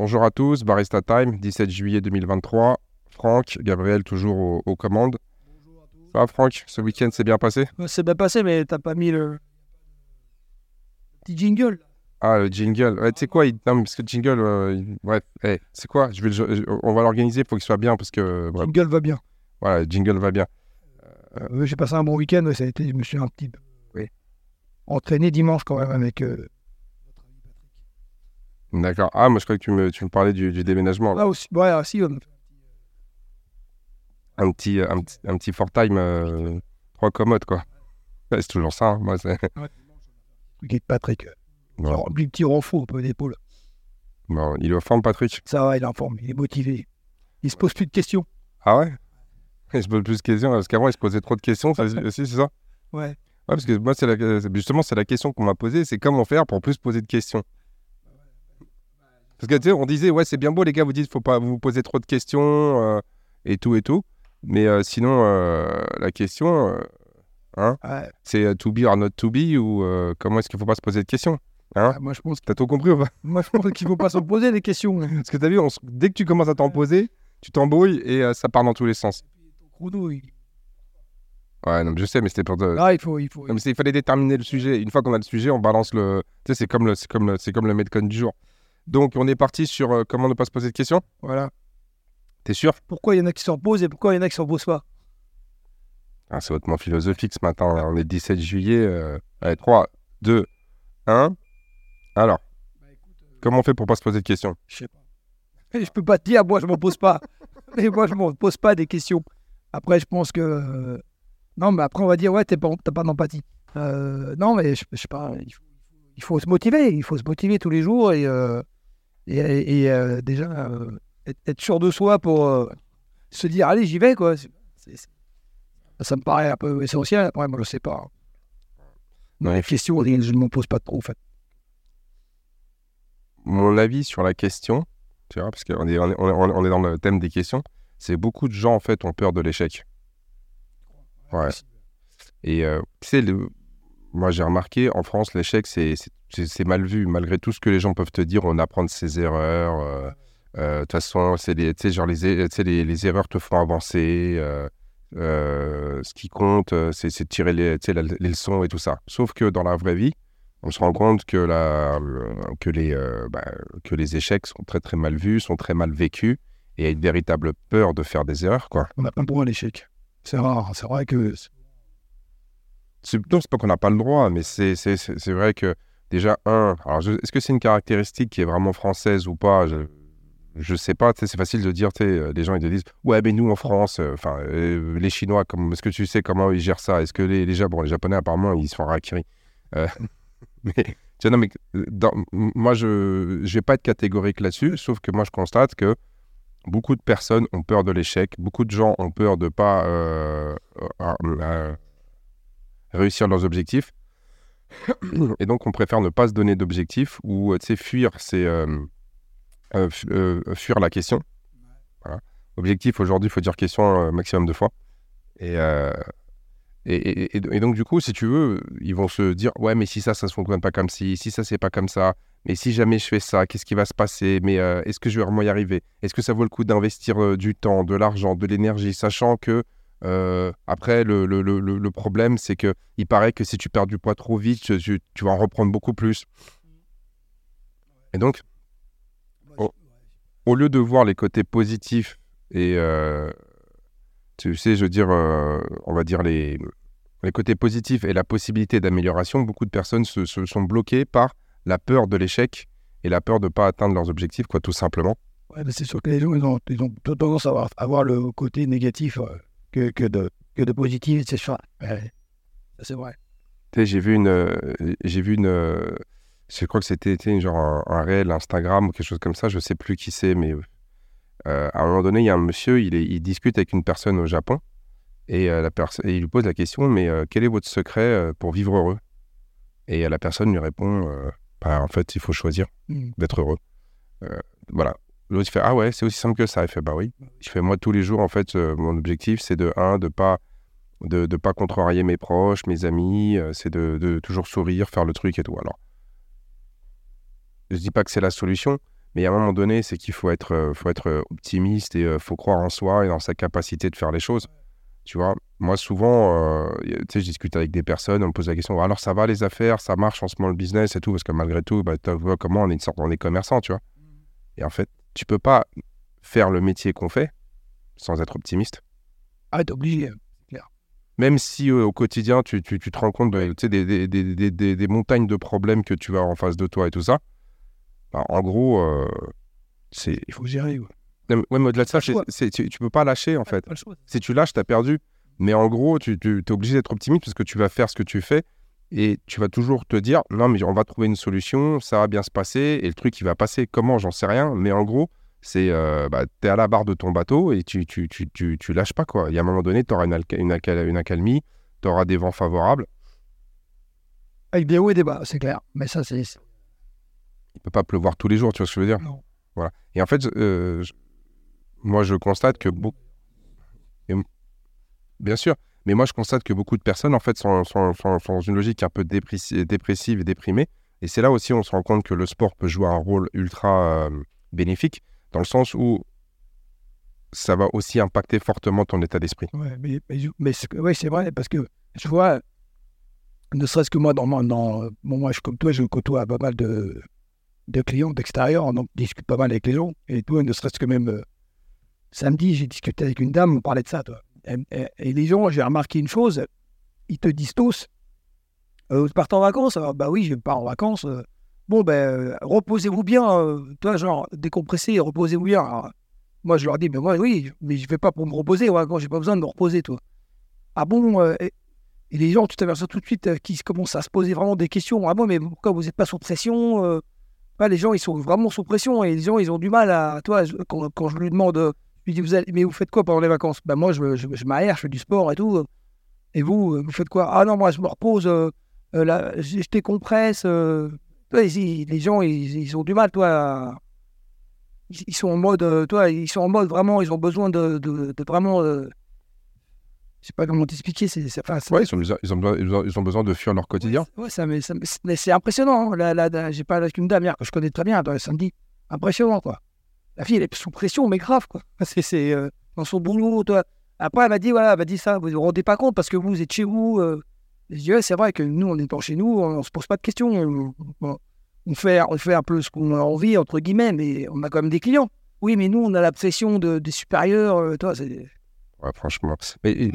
Bonjour à tous, Barista Time, 17 juillet 2023. Franck, Gabriel, toujours aux, aux commandes. Ça va, Franck Ce week-end s'est bien passé? Ouais, C'est bien passé, mais t'as pas mis le petit jingle. Ah, le jingle. Ouais, tu sais quoi il... Non, mais parce que le jingle, euh, il- bref, eh, c'est quoi? Je vais le- je- On va l'organiser pour qu'il soit bien parce que, bref, Jingle va bien. voilà, le jingle va bien. Euh, J'ai passé un bon week-end, ça a été, je me suis un petit peu Oui. entraîné dimanche quand même avec. Euh, D'accord. Ah, moi, je crois que tu me, tu me parlais du, du déménagement. là. Ah aussi, ouais, ah, si, on a fait Un, petit, un, petit, un petit four time, euh, trois commodes, quoi. Ouais, c'est toujours ça. hein, Moi, c'est... Patrick. euh, Lui, petit renfort un peu d'épaule. bon, il est en forme, Patrick? Ça va, il est en forme, il est motivé. Il se pose plus de questions. Ah ouais? Il se pose plus de questions, parce qu'avant, il se posait trop de questions, ça aussi, c'est ça? Ouais. Ouais, parce que moi, c'est la- justement, c'est la question qu'on m'a posée, c'est comment faire pour plus poser de questions? Parce que tu sais, on disait, ouais, c'est bien beau, les gars, vous dites, faut pas vous poser trop de questions euh, et tout et tout. Mais euh, sinon, euh, la question, hein, Ouais. c'est to be or not to be ou comment est-ce qu'il faut pas se poser de questions Hein? Ah, moi, je pense, T'as tout compris ou pas? moi, je pense qu'il faut pas s'en poser des questions. Parce que t'as vu, on s- dès que tu commences à t'en poser, tu t'embrouilles et ça part dans tous les sens. Ouais, non, je sais, mais c'était pour. te- Ah, il faut, il faut. Non, mais il fallait déterminer le sujet. Une fois qu'on a le sujet, on balance le. Tu sais, c'est comme le, c'est comme le, c'est comme le Metcon du jour. Donc, on est parti sur euh, comment ne pas se poser de questions? Voilà. T'es sûr? Pourquoi il y en a qui s'en posent et pourquoi il y en a qui s'en posent pas? Ah, C'est hautement philosophique ce matin. là. On est le 17 juillet. euh, Allez, 3, 2, 1. Alors, comment on fait pour pas se poser de questions? Je sais pas. Je peux pas te dire, moi je m'en pose pas. Mais moi je m'en pose pas des questions. Après, je pense que. euh, Non, mais après on va dire, ouais, t'es pas- t'as pas d'empathie. Euh, non, mais je, je sais pas. Il faut, il faut se motiver. Il faut se motiver tous les jours et, euh, et, euh, déjà euh, être, sûr de soi pour euh, se dire, allez, j'y vais, quoi. Ça me paraît un peu essentiel. Après, moi je sais pas. Non, les questions, je ne m'en pose pas trop, en fait. Mon avis sur la question, tu vois, parce qu'on est, on est, on est- on est dans le thème des questions, c'est beaucoup de gens, en fait, ont peur de l'échec. Ouais. Et euh, tu sais, le- moi j'ai remarqué en France, l'échec c'est mal vu. Malgré tout ce que les gens peuvent te dire, on apprend de ses erreurs. euh, euh, De toute façon, les, genre les, erreurs te font avancer. euh, ce qui compte, c'est de tirer les, leçons et tout ça. Sauf que dans la vraie vie, on se rend compte que, bah, les échecs sont très très mal vus, sont très mal vécus. Et il y a une véritable peur de faire des erreurs, quoi. On n'a pas le droit à l'échec. C'est rare. C'est vrai que. Non, c'est pas qu'on n'a pas le droit, mais c'est vrai que déjà, un, alors est-ce que c'est une caractéristique qui est vraiment française ou pas? Je je sais pas, c'est facile de dire, sais, euh, les gens ils te disent, ouais, mais nous en France, euh, euh, les Chinois, est-ce que tu sais comment ils gèrent ça? Est-ce que les, les, les Japonais, apparemment, ils sont harakiri. Euh, mais, tu vois, non, mais moi, je je vais pas être catégorique là-dessus, sauf que moi, je constate que beaucoup de personnes ont peur de l'échec, beaucoup de gens ont peur de pas euh, euh, réussir leurs objectifs. Et donc, on préfère ne pas se donner d'objectifs ou, euh, fuir, c'est euh, euh, fu- fuir la question. Objectif, aujourd'hui, il faut dire question maximum de fois. Et, et, et- donc, du coup, si tu veux, ils vont se dire, ouais, mais si ça, ça se fonctionne pas comme ci, si ça, c'est pas comme ça, mais si jamais je fais ça, qu'est-ce qui va se passer? Mais est-ce que je vais vraiment y arriver? Est-ce que ça vaut le coup d'investir du temps, de l'argent, de l'énergie, sachant que euh, après, le, le- le- le- problème, c'est que il paraît que si tu perds du poids trop vite, tu, tu vas en reprendre beaucoup plus. Et donc, au lieu de voir les côtés positifs et, euh, tu sais, je veux dire, euh, on va dire les, les côtés positifs et la possibilité d'amélioration, beaucoup de personnes se, se sont bloquées par la peur de l'échec et la peur de ne pas atteindre leurs objectifs, quoi, tout simplement. Ouais, c'est sûr que les gens, ils ont, ils ont tendance à avoir, à voir le côté négatif que, que, de, que de positif, c'est. Ça, c'est vrai. J'ai vu une, j'ai vu une, je crois que c'était genre un, un réel Instagram ou quelque chose comme ça, je sais plus qui c'est, mais euh, à un moment donné, il y a un monsieur, il, est- il discute avec une personne au Japon et, euh, la et il lui pose la question, mais euh, quel est votre secret pour vivre heureux? Et la personne lui répond, Bah, en fait, il faut choisir Mm. d'être heureux. Voilà. L'autre, il fait, ah ouais, c'est aussi simple que ça. Il fait, bah oui. Je fais, moi, tous les jours, en fait, euh, mon objectif, c'est de, un, de pas de ne pas contrarier mes proches, mes amis, euh, c'est de, de toujours sourire, faire le truc et tout. Alors, je dis pas que c'est la solution, Mais à un moment donné, c'est qu'il faut être, euh, faut être optimiste et faut croire en soi et dans sa capacité de faire les choses. Tu vois, moi souvent, tu sais, je discute avec des personnes, on me pose la question, alors ça va les affaires, ça marche en ce moment le business et tout, parce que malgré tout, bah, tu vois comment on est une sorte, on est commerçant, tu vois? Et en fait, tu peux pas faire le métier qu'on fait sans être optimiste. Ah, t'es obligé. Même si euh, au quotidien, tu, tu- tu te rends compte tu sais, des, des- des- des- des- des montagnes de problèmes que tu as en face de toi et tout ça, bah, en gros, euh, c'est... Il faut gérer. Ouais. Non, mais- Ouais, mais au-delà de ça, tu, tu peux pas lâcher en fait. Si tu lâches, tu as perdu. Mais en gros, tu, es obligé d'être optimiste parce que tu vas faire ce que tu fais et tu vas toujours te dire non, mais on va trouver une solution, ça va bien se passer et le truc il va passer. Comment? J'en sais rien. Mais en gros, c'est euh, bah, tu es à la barre de ton bateau et tu, tu, tu, tu, tu lâches pas. quoi. Il y a un moment donné, tu auras une, une, une accalmie, tu auras des vents favorables. Avec des hauts et des bas, c'est clair. Mais ça, c'est. Il peut pas pleuvoir tous les jours, tu vois ce que je veux dire? Non. Voilà. Et en fait, euh, je- moi je constate que beaucoup. Bien sûr. Mais moi, je constate que beaucoup de personnes, en fait, sont, dans une logique un peu dépressi- dépressive et déprimée. Et c'est là aussi on se rend compte que le sport peut jouer un rôle ultra euh, bénéfique, dans le sens où ça va aussi impacter fortement ton état d'esprit. Ouais, mais, c'est vrai, parce que je vois, ne serait-ce que moi, dans, moi, je, comme toi, je côtoie pas mal de, de clients d'extérieur, donc je discute pas mal avec les gens. Et toi, ne serait-ce que même euh, samedi, j'ai discuté avec une dame, on parlait de ça, toi. Et, les gens, j'ai remarqué une chose, ils te disent tous, euh, vous partez en vacances? Alors, Bah oui, je pars en vacances. euh, bon, ben, euh, reposez-vous bien, toi, genre, décompressez, reposez-vous bien. Moi, je leur dis, mais moi, oui, mais je vais pas pour me reposer, quand j'ai pas besoin de me reposer, toi. Ah bon et, les gens, tu t'aperçois tout de suite qui commencent à se poser vraiment des questions. Ah bon, mais pourquoi vous n'êtes pas sous pression Les gens, ils sont vraiment sous pression et les gens, ils ont du mal à. Toi, quand, je lui demande, je lui dis, vous allez, mais vous faites quoi pendant les vacances? Ben moi, je, je, je m'aère, je fais du sport et tout. Et vous, euh, vous faites quoi? Ah non, moi, je me repose, euh, euh, là, je je décompresse. euh. Ils- les gens, ils, ils ont du mal, toi, ils, ils sont en mode, toi, ils sont en mode vraiment, ils ont besoin de, de, de vraiment. je sais pas comment t'expliquer, c'est, c'est, enfin, c'est- Ouais, ils ont, besoin, ils, ont besoin, ils ont- ils ont besoin de fuir leur quotidien. Ouais, ça, mais, ça, mais c'est- impressionnant. hein. Là, là, là, j'ai parlé avec une dame hier que je connais très bien, toi, samedi. Impressionnant, quoi. La fille, elle est sous pression, mais grave, quoi. C'est, euh, dans son boulot, toi. Après, elle m'a dit, voilà, elle m'a dit ça, vous vous rendez pas compte parce que vous êtes chez vous. euh. C'est vrai que nous, on étant chez nous, on, on se pose pas de questions. On, fait, on fait un peu ce qu'on a envie, entre guillemets, mais on a quand même des clients. Oui, mais nous, on a la pression de, des supérieurs. euh, toi, franchement. Mais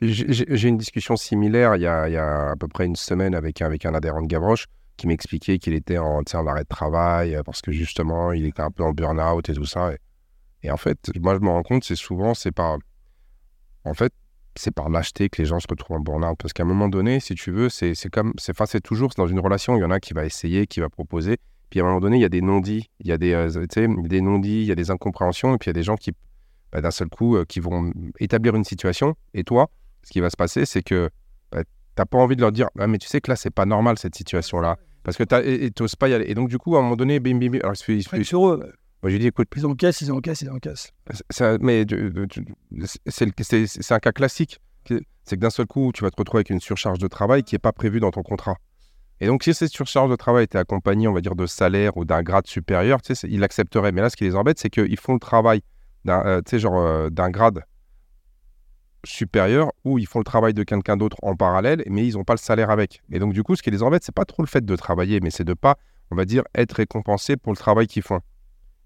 j'ai une discussion similaire il y, a, à peu près une semaine avec, avec un adhérent de Gavroche qui m'expliquait qu'il était en, tu en arrêt de travail euh, parce que justement, il était un peu en burn-out et tout ça. Et, en fait, moi, je me rends compte, c'est souvent, c'est par. En fait, c'est par lâcheté que les gens se retrouvent en burn-out. Parce qu'à un moment donné, si tu veux, c'est comme. C'est toujours dans une relation, il y en a qui va essayer, qui va proposer. Puis à un moment donné, il y a des non-dits, il y a des, euh, tu des non-dits, il y a des incompréhensions, et puis il y a des gens qui, bah, d'un seul coup, euh, qui vont établir une situation. Et toi, ce qui va se passer, c'est que bah, t'as pas envie de leur dire, ah, mais tu sais que là, c'est pas normal cette situation-là. Parce que et t'oses pas y aller. Et donc, du coup, à un moment donné, bim, bim, bim. Alors, il se fait- il se fait- Après, sur eux, moi, j'ai dit, écoute, ils en cassent, ils en cassent, ils en cassent. ça- mais tu- tu- c'est un cas classique. C'est que d'un seul coup, tu vas te retrouver avec une surcharge de travail qui n'est pas prévue dans ton contrat. Et donc, si cette surcharge de travail était accompagnée, on va dire, de salaire ou d'un grade supérieur, tu sais, ils l'accepteraient. Mais là, ce qui les embête, c'est qu'ils font le travail d'un euh, tu sais, genre, euh, d'un grade supérieur où ils font le travail de quelqu'un d'autre en parallèle, mais ils n'ont pas le salaire avec. Et donc, du coup, ce qui les embête, c'est pas trop le fait de travailler, mais c'est de pas, on va dire, être récompensé pour le travail qu'ils font.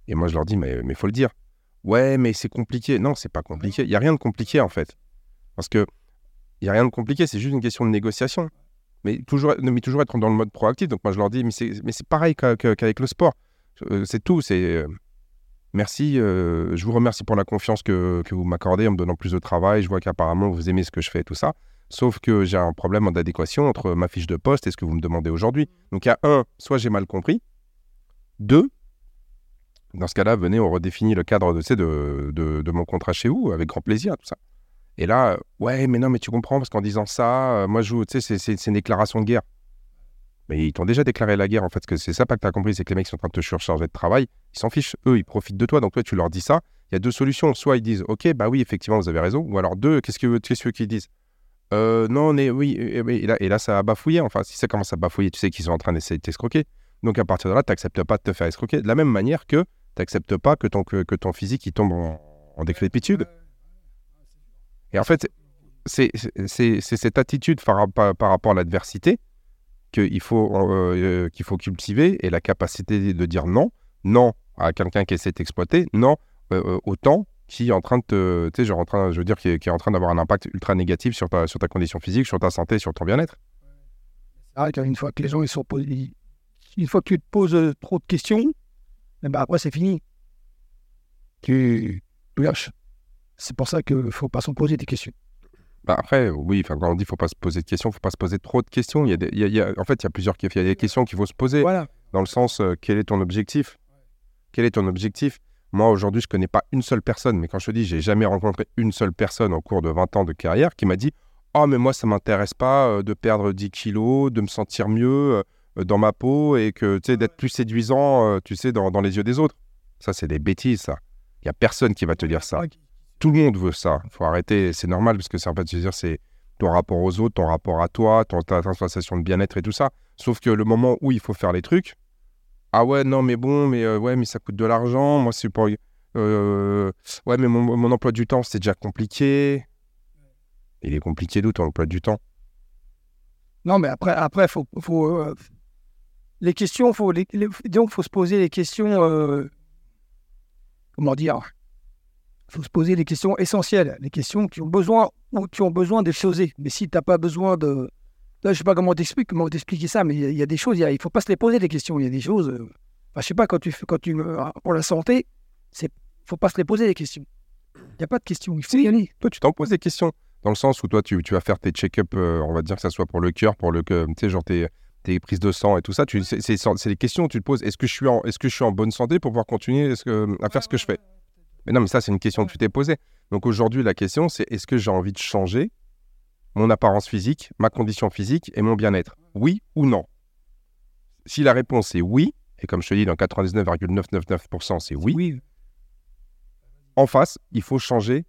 Et moi, je leur dis, mais il faut le dire. Ouais, mais c'est compliqué. Non, c'est pas compliqué. Il n'y a rien de compliqué, en fait. Parce que il n'y a rien de compliqué, c'est juste une question de négociation. Mais toujours, mais toujours être dans le mode proactif. Donc, moi, je leur dis, mais c'est pareil qu'a- qu'a- qu'avec le sport. Euh, C'est tout. C'est euh, merci. euh, je vous remercie pour la confiance que, que vous m'accordez en me donnant plus de travail. Je vois qu'apparemment, vous aimez ce que je fais et tout ça. Sauf que j'ai un problème d'adéquation entre ma fiche de poste et ce que vous me demandez aujourd'hui. Donc, il y a un, soit j'ai mal compris. Deux, dans ce cas-là, venez, on redéfinit le cadre de, de, de, de mon contrat chez vous, avec grand plaisir, tout ça. Et là, ouais, mais non, mais tu comprends, parce qu'en disant ça, euh, moi, je c'est c'est une déclaration de guerre. Mais ils t'ont déjà déclaré la guerre, en fait, que c'est ça pas que tu as compris, c'est que les mecs sont en train de te surcharger de travail, ils s'en fichent, eux, ils profitent de toi, donc toi, tu leur dis ça. Il y a deux solutions, soit ils disent, ok, bah oui, effectivement, vous avez raison, ou alors deux, qu'est-ce que qu'est-ce que qu'ils disent? Euh, Non, on est, oui, et là, et là, ça a bafouillé, enfin, si ça commence à bafouiller, tu sais qu'ils sont en train d'essayer de t'escroquer. Donc à partir de là, tu n'acceptes pas de te faire escroquer. De la même manière que tu n'acceptes pas que ton, que, ton physique il tombe en, en décrépitude. Et en fait, c'est cette attitude par- par rapport à l'adversité qu'il faut, euh, qu'il faut cultiver et la capacité de dire non, non à quelqu'un qui essaie de t'exploiter, non euh, euh, au temps qui est en train de te, tu sais, en train, je veux dire, qui est, en train d'avoir un impact ultra négatif sur ta, sur ta condition physique, sur ta santé, sur ton bien-être. Vrai qu'une fois que les gens ils sont posés, une fois que tu te poses euh, trop de questions, eh ben après c'est fini. Tu, lâches. C'est pour ça qu'il faut pas s'en poser des questions. Bah après, oui, enfin, quand on dit faut pas se poser de questions, faut pas se poser trop de questions. Il y a des, il y a- il y a- en fait, il y a plusieurs il y a des questions qu'il faut se poser. Voilà. dans le sens euh, quel est ton objectif? Quel est ton objectif? Moi aujourd'hui, je connais pas une seule personne, mais quand je te dis, j'ai jamais rencontré une seule personne au cours de 20 ans de carrière qui m'a dit "Oh mais moi ça m'intéresse pas euh, de perdre 10 kilos, de me sentir mieux euh, dans ma peau et que tu sais d'être plus séduisant, tu sais dans, dans les yeux des autres." Ça c'est des bêtises ça. Il y a personne qui va te dire ça. Tout le monde veut ça. Il faut arrêter, c'est normal parce que fait, je veux dire, c'est ton rapport aux autres, ton rapport à toi, ton, ta, sensation de bien-être et tout ça. Sauf que le moment où il faut faire les trucs, ah ouais, non, mais bon, mais euh, ouais, mais ça coûte de l'argent. Moi, c'est pas. euh, ouais, mais mon, emploi du temps, c'est déjà compliqué. Il est compliqué d'où ton emploi du temps? Non, mais après, après faut, faut, euh, les questions, faut, faut se poser les questions. comment dire? Il faut se poser les questions essentielles, les questions qui ont besoin ou qui ont besoin d'être posées. Mais si tu n'as pas besoin de. Là, je sais pas comment t'expliquer, comment t'expliquer ça, mais il y a- il y, a des choses, il il faut pas se les poser les questions. Il y a des choses. euh, enfin, je sais pas quand tu fais, quand tu euh, pour la santé, c'est faut pas se les poser les questions. Il n'y a pas de questions, il faut y aller. Toi, tu t'en poses des questions. Dans le sens où toi, tu, tu vas faire tes check-up, euh, on va dire que ça soit pour le cœur, pour le. Tu sais, genre tes, tes prises de sang et tout ça. C'est des questions que tu te poses. Est-ce que, je suis en- est-ce que je suis en bonne santé pour pouvoir continuer que- à faire ce que je fais? Mais non, mais ça, c'est une question que tu t'es posée. Donc aujourd'hui, la question, c'est est-ce que j'ai envie de changer mon apparence physique, ma condition physique et mon bien-être? Oui ou non? Si la réponse est oui, et comme je te dis, dans 99,999%, c'est oui, Oui. en face, il faut changer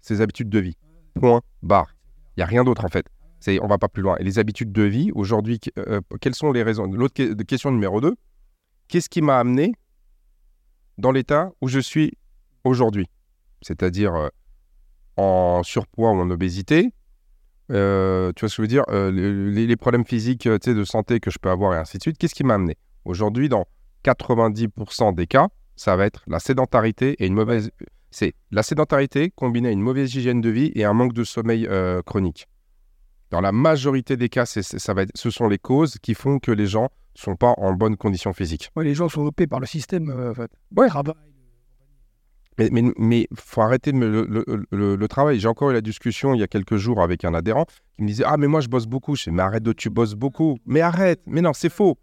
ses habitudes de vie. Point, barre. Il n'y a rien d'autre en fait. C'est, on va pas plus loin. Et les habitudes de vie, aujourd'hui, qu- euh, quelles sont les raisons? L'autre que- question numéro 2, qu'est-ce qui m'a amené dans l'état où je suis aujourd'hui C'est-à-dire euh, en surpoids ou en obésité. Euh, tu vois ce que je veux dire Euh, les, les problèmes physiques de santé que je peux avoir et ainsi de suite. Qu'est-ce qui m'a amené? Aujourd'hui, dans 90% des cas, ça va être la sédentarité et une mauvaise. C'est la sédentarité combinée à une mauvaise hygiène de vie et un manque de sommeil euh, chronique. Dans la majorité des cas, c'est- ça va être, ce sont les causes qui font que les gens ne sont pas en bonne condition physique. Ouais, les gens sont dopés par le système. en fait. Ouais, travail. Mais il faut arrêter le, travail. J'ai encore eu la discussion il y a quelques jours avec un adhérent qui me disait Ah, mais moi je bosse beaucoup. Je fais Mais arrête de, tu bosses beaucoup. Mais arrête. Mais non, c'est faux.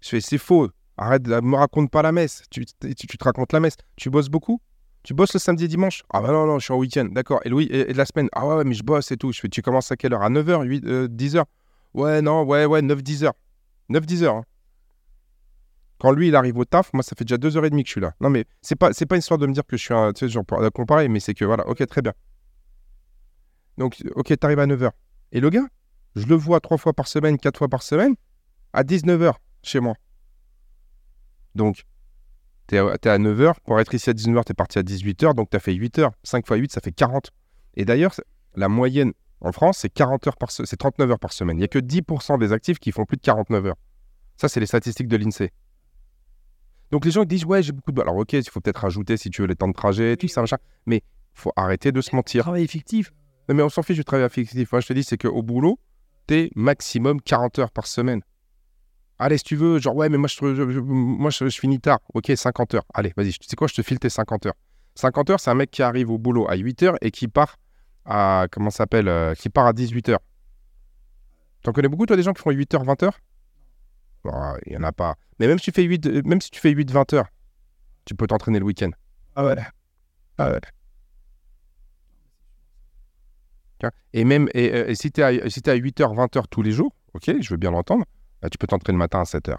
Je fais C'est faux. Arrête, de- me raconte pas la messe. Tu, te racontes la messe. Tu bosses beaucoup? Tu bosses le samedi et dimanche? Ah, bah non, non, je suis en week-end. D'accord. Et, oui, et, et la semaine? Ah, ouais, ouais, mais je bosse et tout. Je fais Tu commences à quelle heure? À 9h 8, 10h Ouais, non, ouais, ouais, 9-10 heures. 9-10 heures. hein. Quand lui, il arrive au taf, moi, ça fait déjà deux heures et demie que je suis là. Non, mais c'est pas, pas histoire de me dire que je suis un, tu sais, genre, pour comparer, mais c'est que voilà, ok, très bien. Donc, ok, t'arrives à 9h. Et le gars, je le vois trois fois par semaine, quatre fois par semaine, à 19h chez moi. Donc, t'es à, t'es à 9h, pour être ici à 19h, t'es parti à 18h, donc t'as fait 8h. 5 fois 8, ça fait 40. Et d'ailleurs, la moyenne en France, c'est 40 heures par c'est 39 heures par semaine. Il n'y a que 10% des actifs qui font plus de 49 heures. Ça, c'est les statistiques de l'INSEE. Donc les gens ils disent ouais j'ai beaucoup de alors ok il faut peut-être rajouter si tu veux les temps de trajet tout ça machin. Mais faut arrêter de se mentir. Travail effectif. non, mais on s'en fiche du travail affectif moi je te dis c'est qu'au boulot t'es maximum 40 heures par semaine. Allez si tu veux genre ouais mais moi je, je- je- moi je, je finis tard. Ok 50 heures. Allez vas-y tu sais quoi je te file tes 50 heures. 50 heures c'est un mec qui arrive au boulot à 8 heures et qui part à comment ça s'appelle euh, qui part à 18 heures. T'en connais beaucoup toi des gens qui font 8 heures 20 heures? Bon, il y en a pas mais même si tu fais 8 euh, même si tu fais 8 20 heures tu peux t'entraîner le week-end Ah ouais. Ah ouais. Et même et, euh, et si tu es à, si t'es à 8h, 20h tous les jours, ok, je veux bien l'entendre, bah, tu peux t'entraîner le matin à 7h.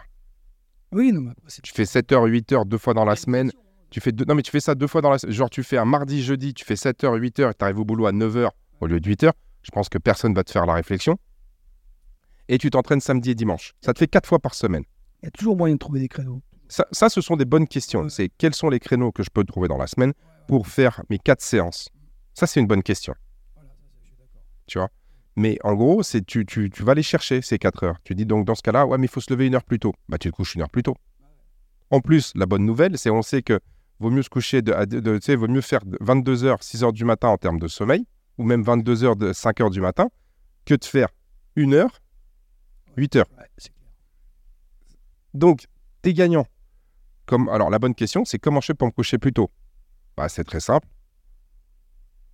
Oui, non, mais après, c'est Tu fais 7h, 8h deux fois dans la semaine. Tu fais deux, non, mais tu fais ça deux fois dans la semaine. Genre, tu fais un mardi, jeudi, tu fais 7h, 8h, tu arrives au boulot à 9h au lieu de 8h. Je pense que personne va te faire la réflexion. Et tu t'entraînes samedi et dimanche. Ça te fait quatre fois par semaine. Il y a toujours moyen de trouver des créneaux. Ça, ça, ce sont des bonnes questions. Ouais. C'est quels sont les créneaux que je peux trouver dans la semaine pour faire mes quatre séances? Ça, c'est une bonne question. Tu vois? Mais en gros, c'est tu, tu, tu vas les chercher, ces 4 heures. Tu dis donc dans ce cas-là, ouais, mais il faut se lever une heure plus tôt. Bah, tu te couches une heure plus tôt. En plus, la bonne nouvelle, c'est on sait que vaut mieux se coucher, de, à- de- de- tu sais, vaut mieux faire 22 heures, 6 heures du matin en termes de sommeil, ou même 22 heures, de 5 heures du matin, que de faire une heure, 8 heures. Donc, t'es gagnant. Comme, alors, la bonne question, c'est comment je fais pour me coucher plus tôt? Bah, C'est très simple.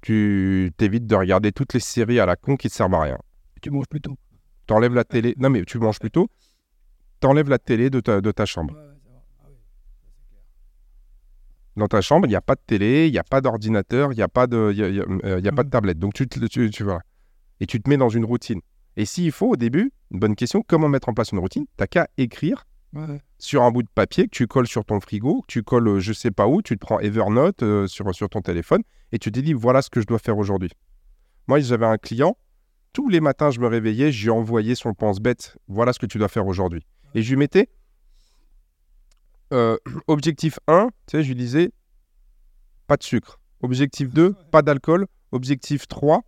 Tu t'évites de regarder toutes les séries à la con qui ne servent à rien. Tu manges plus tôt. T'enlèves la télé. Non, mais tu manges plus tôt. T'enlèves la télé de ta, de ta chambre. Dans ta chambre, il n'y a pas de télé, il n'y a pas d'ordinateur, il n'y a, pas de, il y a, il y a- euh, il y a pas de tablette. Donc, tu, te- tu, tu, voilà. Et tu te mets dans une routine. Et s'il faut, au début, une bonne question, comment mettre en place une routine? T'as qu'à écrire Ouais. sur un bout de papier que tu colles sur ton frigo, que tu colles euh, je sais pas où, tu te prends Evernote euh, sur, sur ton téléphone et tu te dis voilà ce que je dois faire aujourd'hui. Moi, j'avais un client, tous les matins, je me réveillais, je lui envoyais son pense-bête voilà ce que tu dois faire aujourd'hui. Et je lui mettais euh, objectif 1, tu sais, je lui disais pas de sucre. Objectif 2, pas d'alcool. Objectif 3,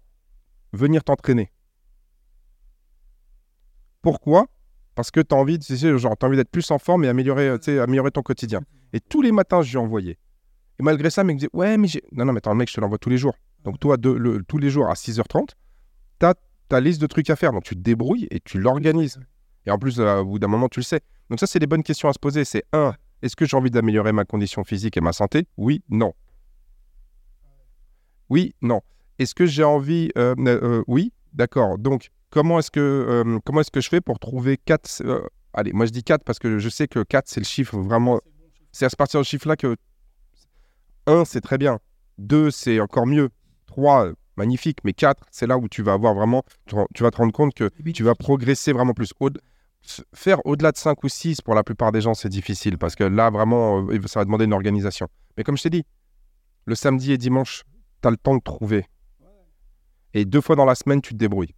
venir t'entraîner. Pourquoi? Parce que tu as envie, genre, t'as envie d'être plus en forme et améliorer, améliorer ton quotidien. Et tous les matins, je lui envoyais. Et malgré ça, le mec me disait Ouais, mais j'ai. Non, non, mais attends, mec, je te l'envoie tous les jours. Donc, toi, tous les jours à 6h30, tu as ta liste de trucs à faire. Donc, tu te débrouilles et tu l'organises. Et en plus, euh, au bout d'un moment, tu le sais. Donc, ça, c'est les bonnes questions à se poser. C'est un, est-ce que j'ai envie d'améliorer ma condition physique et ma santé? Oui, non. Oui, non. Est-ce que j'ai envie euh, euh, Oui, d'accord. Donc, comment est-ce que, euh, comment est-ce que je fais pour trouver 4 Allez, moi je dis 4 parce que je sais que 4, c'est le chiffre vraiment. C'est à ce partir de ce chiffre-là que 1, c'est très bien. 2, c'est encore mieux. 3, euh, magnifique. Mais 4, c'est là où tu vas avoir vraiment. Tu, vas te rendre compte que tu vas progresser vraiment plus. Au- faire au-delà de 5 ou 6, pour la plupart des gens, c'est difficile parce que là, vraiment, euh, ça va demander une organisation. Mais comme je t'ai dit, le samedi et dimanche, tu as le temps de trouver. Et deux fois dans la semaine, tu te débrouilles.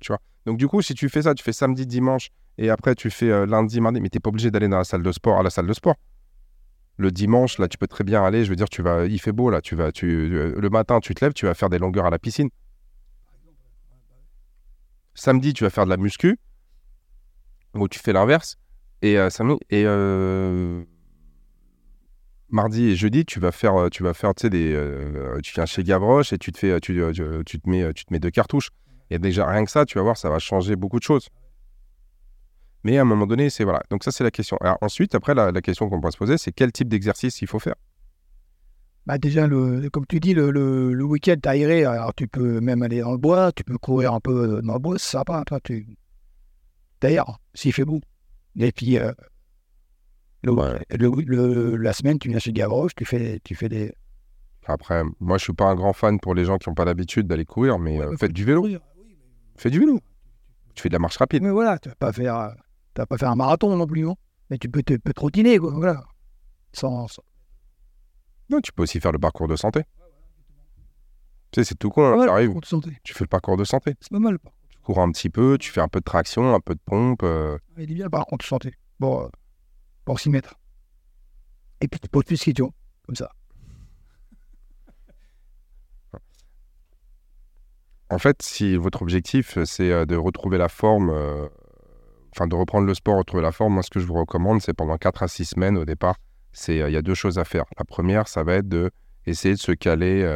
Tu Donc, du coup, si tu fais ça, tu fais samedi, dimanche, et après, tu fais euh, lundi, mardi, mais tu pas obligé d'aller dans la salle de sport, à la salle de sport. Le dimanche, là, tu peux très bien aller. Je veux dire, tu vas, il fait beau, là. Tu vas, tu, euh, le matin, tu te lèves, tu vas faire des longueurs à la piscine. Samedi, tu vas faire de la muscu. Ou tu fais l'inverse. Et euh, samedi, et mardi et jeudi, tu vas faire, tu vas faire, tu sais, des, tu viens chez Gavroche et tu te fais, tu, tu, te mets, tu te mets deux cartouches. Et déjà rien que ça, tu vas voir, ça va changer beaucoup de choses. Mais à un moment donné, c'est voilà. Donc ça, c'est la question. Alors, ensuite, après, la, la question qu'on pourrait se poser, c'est quel type d'exercice il faut faire? Bah déjà, le, comme tu dis, le, le, le week-end, aéré. Alors, tu peux même aller dans le bois, tu peux courir un peu dans le bois, c'est sympa. Toi, tu... D'ailleurs, s'il fait beau. Et puis, euh, le, Ouais. le- la semaine, tu viens chez Gavroche, tu fais, tu fais des. Après, moi, je suis pas un grand fan pour les gens qui n'ont pas l'habitude d'aller courir, mais euh, Ouais, faites du vélo. Fais du vélo. Tu fais de la marche rapide. Mais voilà, tu vas pas faire, tu vas pas faire un marathon non plus, non Mais tu peux te peux trottiner, quoi. Voilà. Sans, sans- Non, tu peux aussi faire le parcours de santé. Tu sais, c'est tout con. hein, pour te santé. tu fais le parcours de santé. C'est pas mal. par contre. Tu cours un petit peu, tu fais un peu de traction, un peu de pompe. euh, Il est bien par contre santé. Bon, euh, pour s'y mettre. Et puis tu poses plus de questions, comme ça. En fait, si votre objectif, euh, c'est euh, de retrouver la forme, euh, enfin de reprendre le sport, retrouver la forme, moi, ce que je vous recommande, c'est pendant 4 à 6 semaines au départ, c'est il y a deux choses à faire. La première, ça va être de essayer de se caler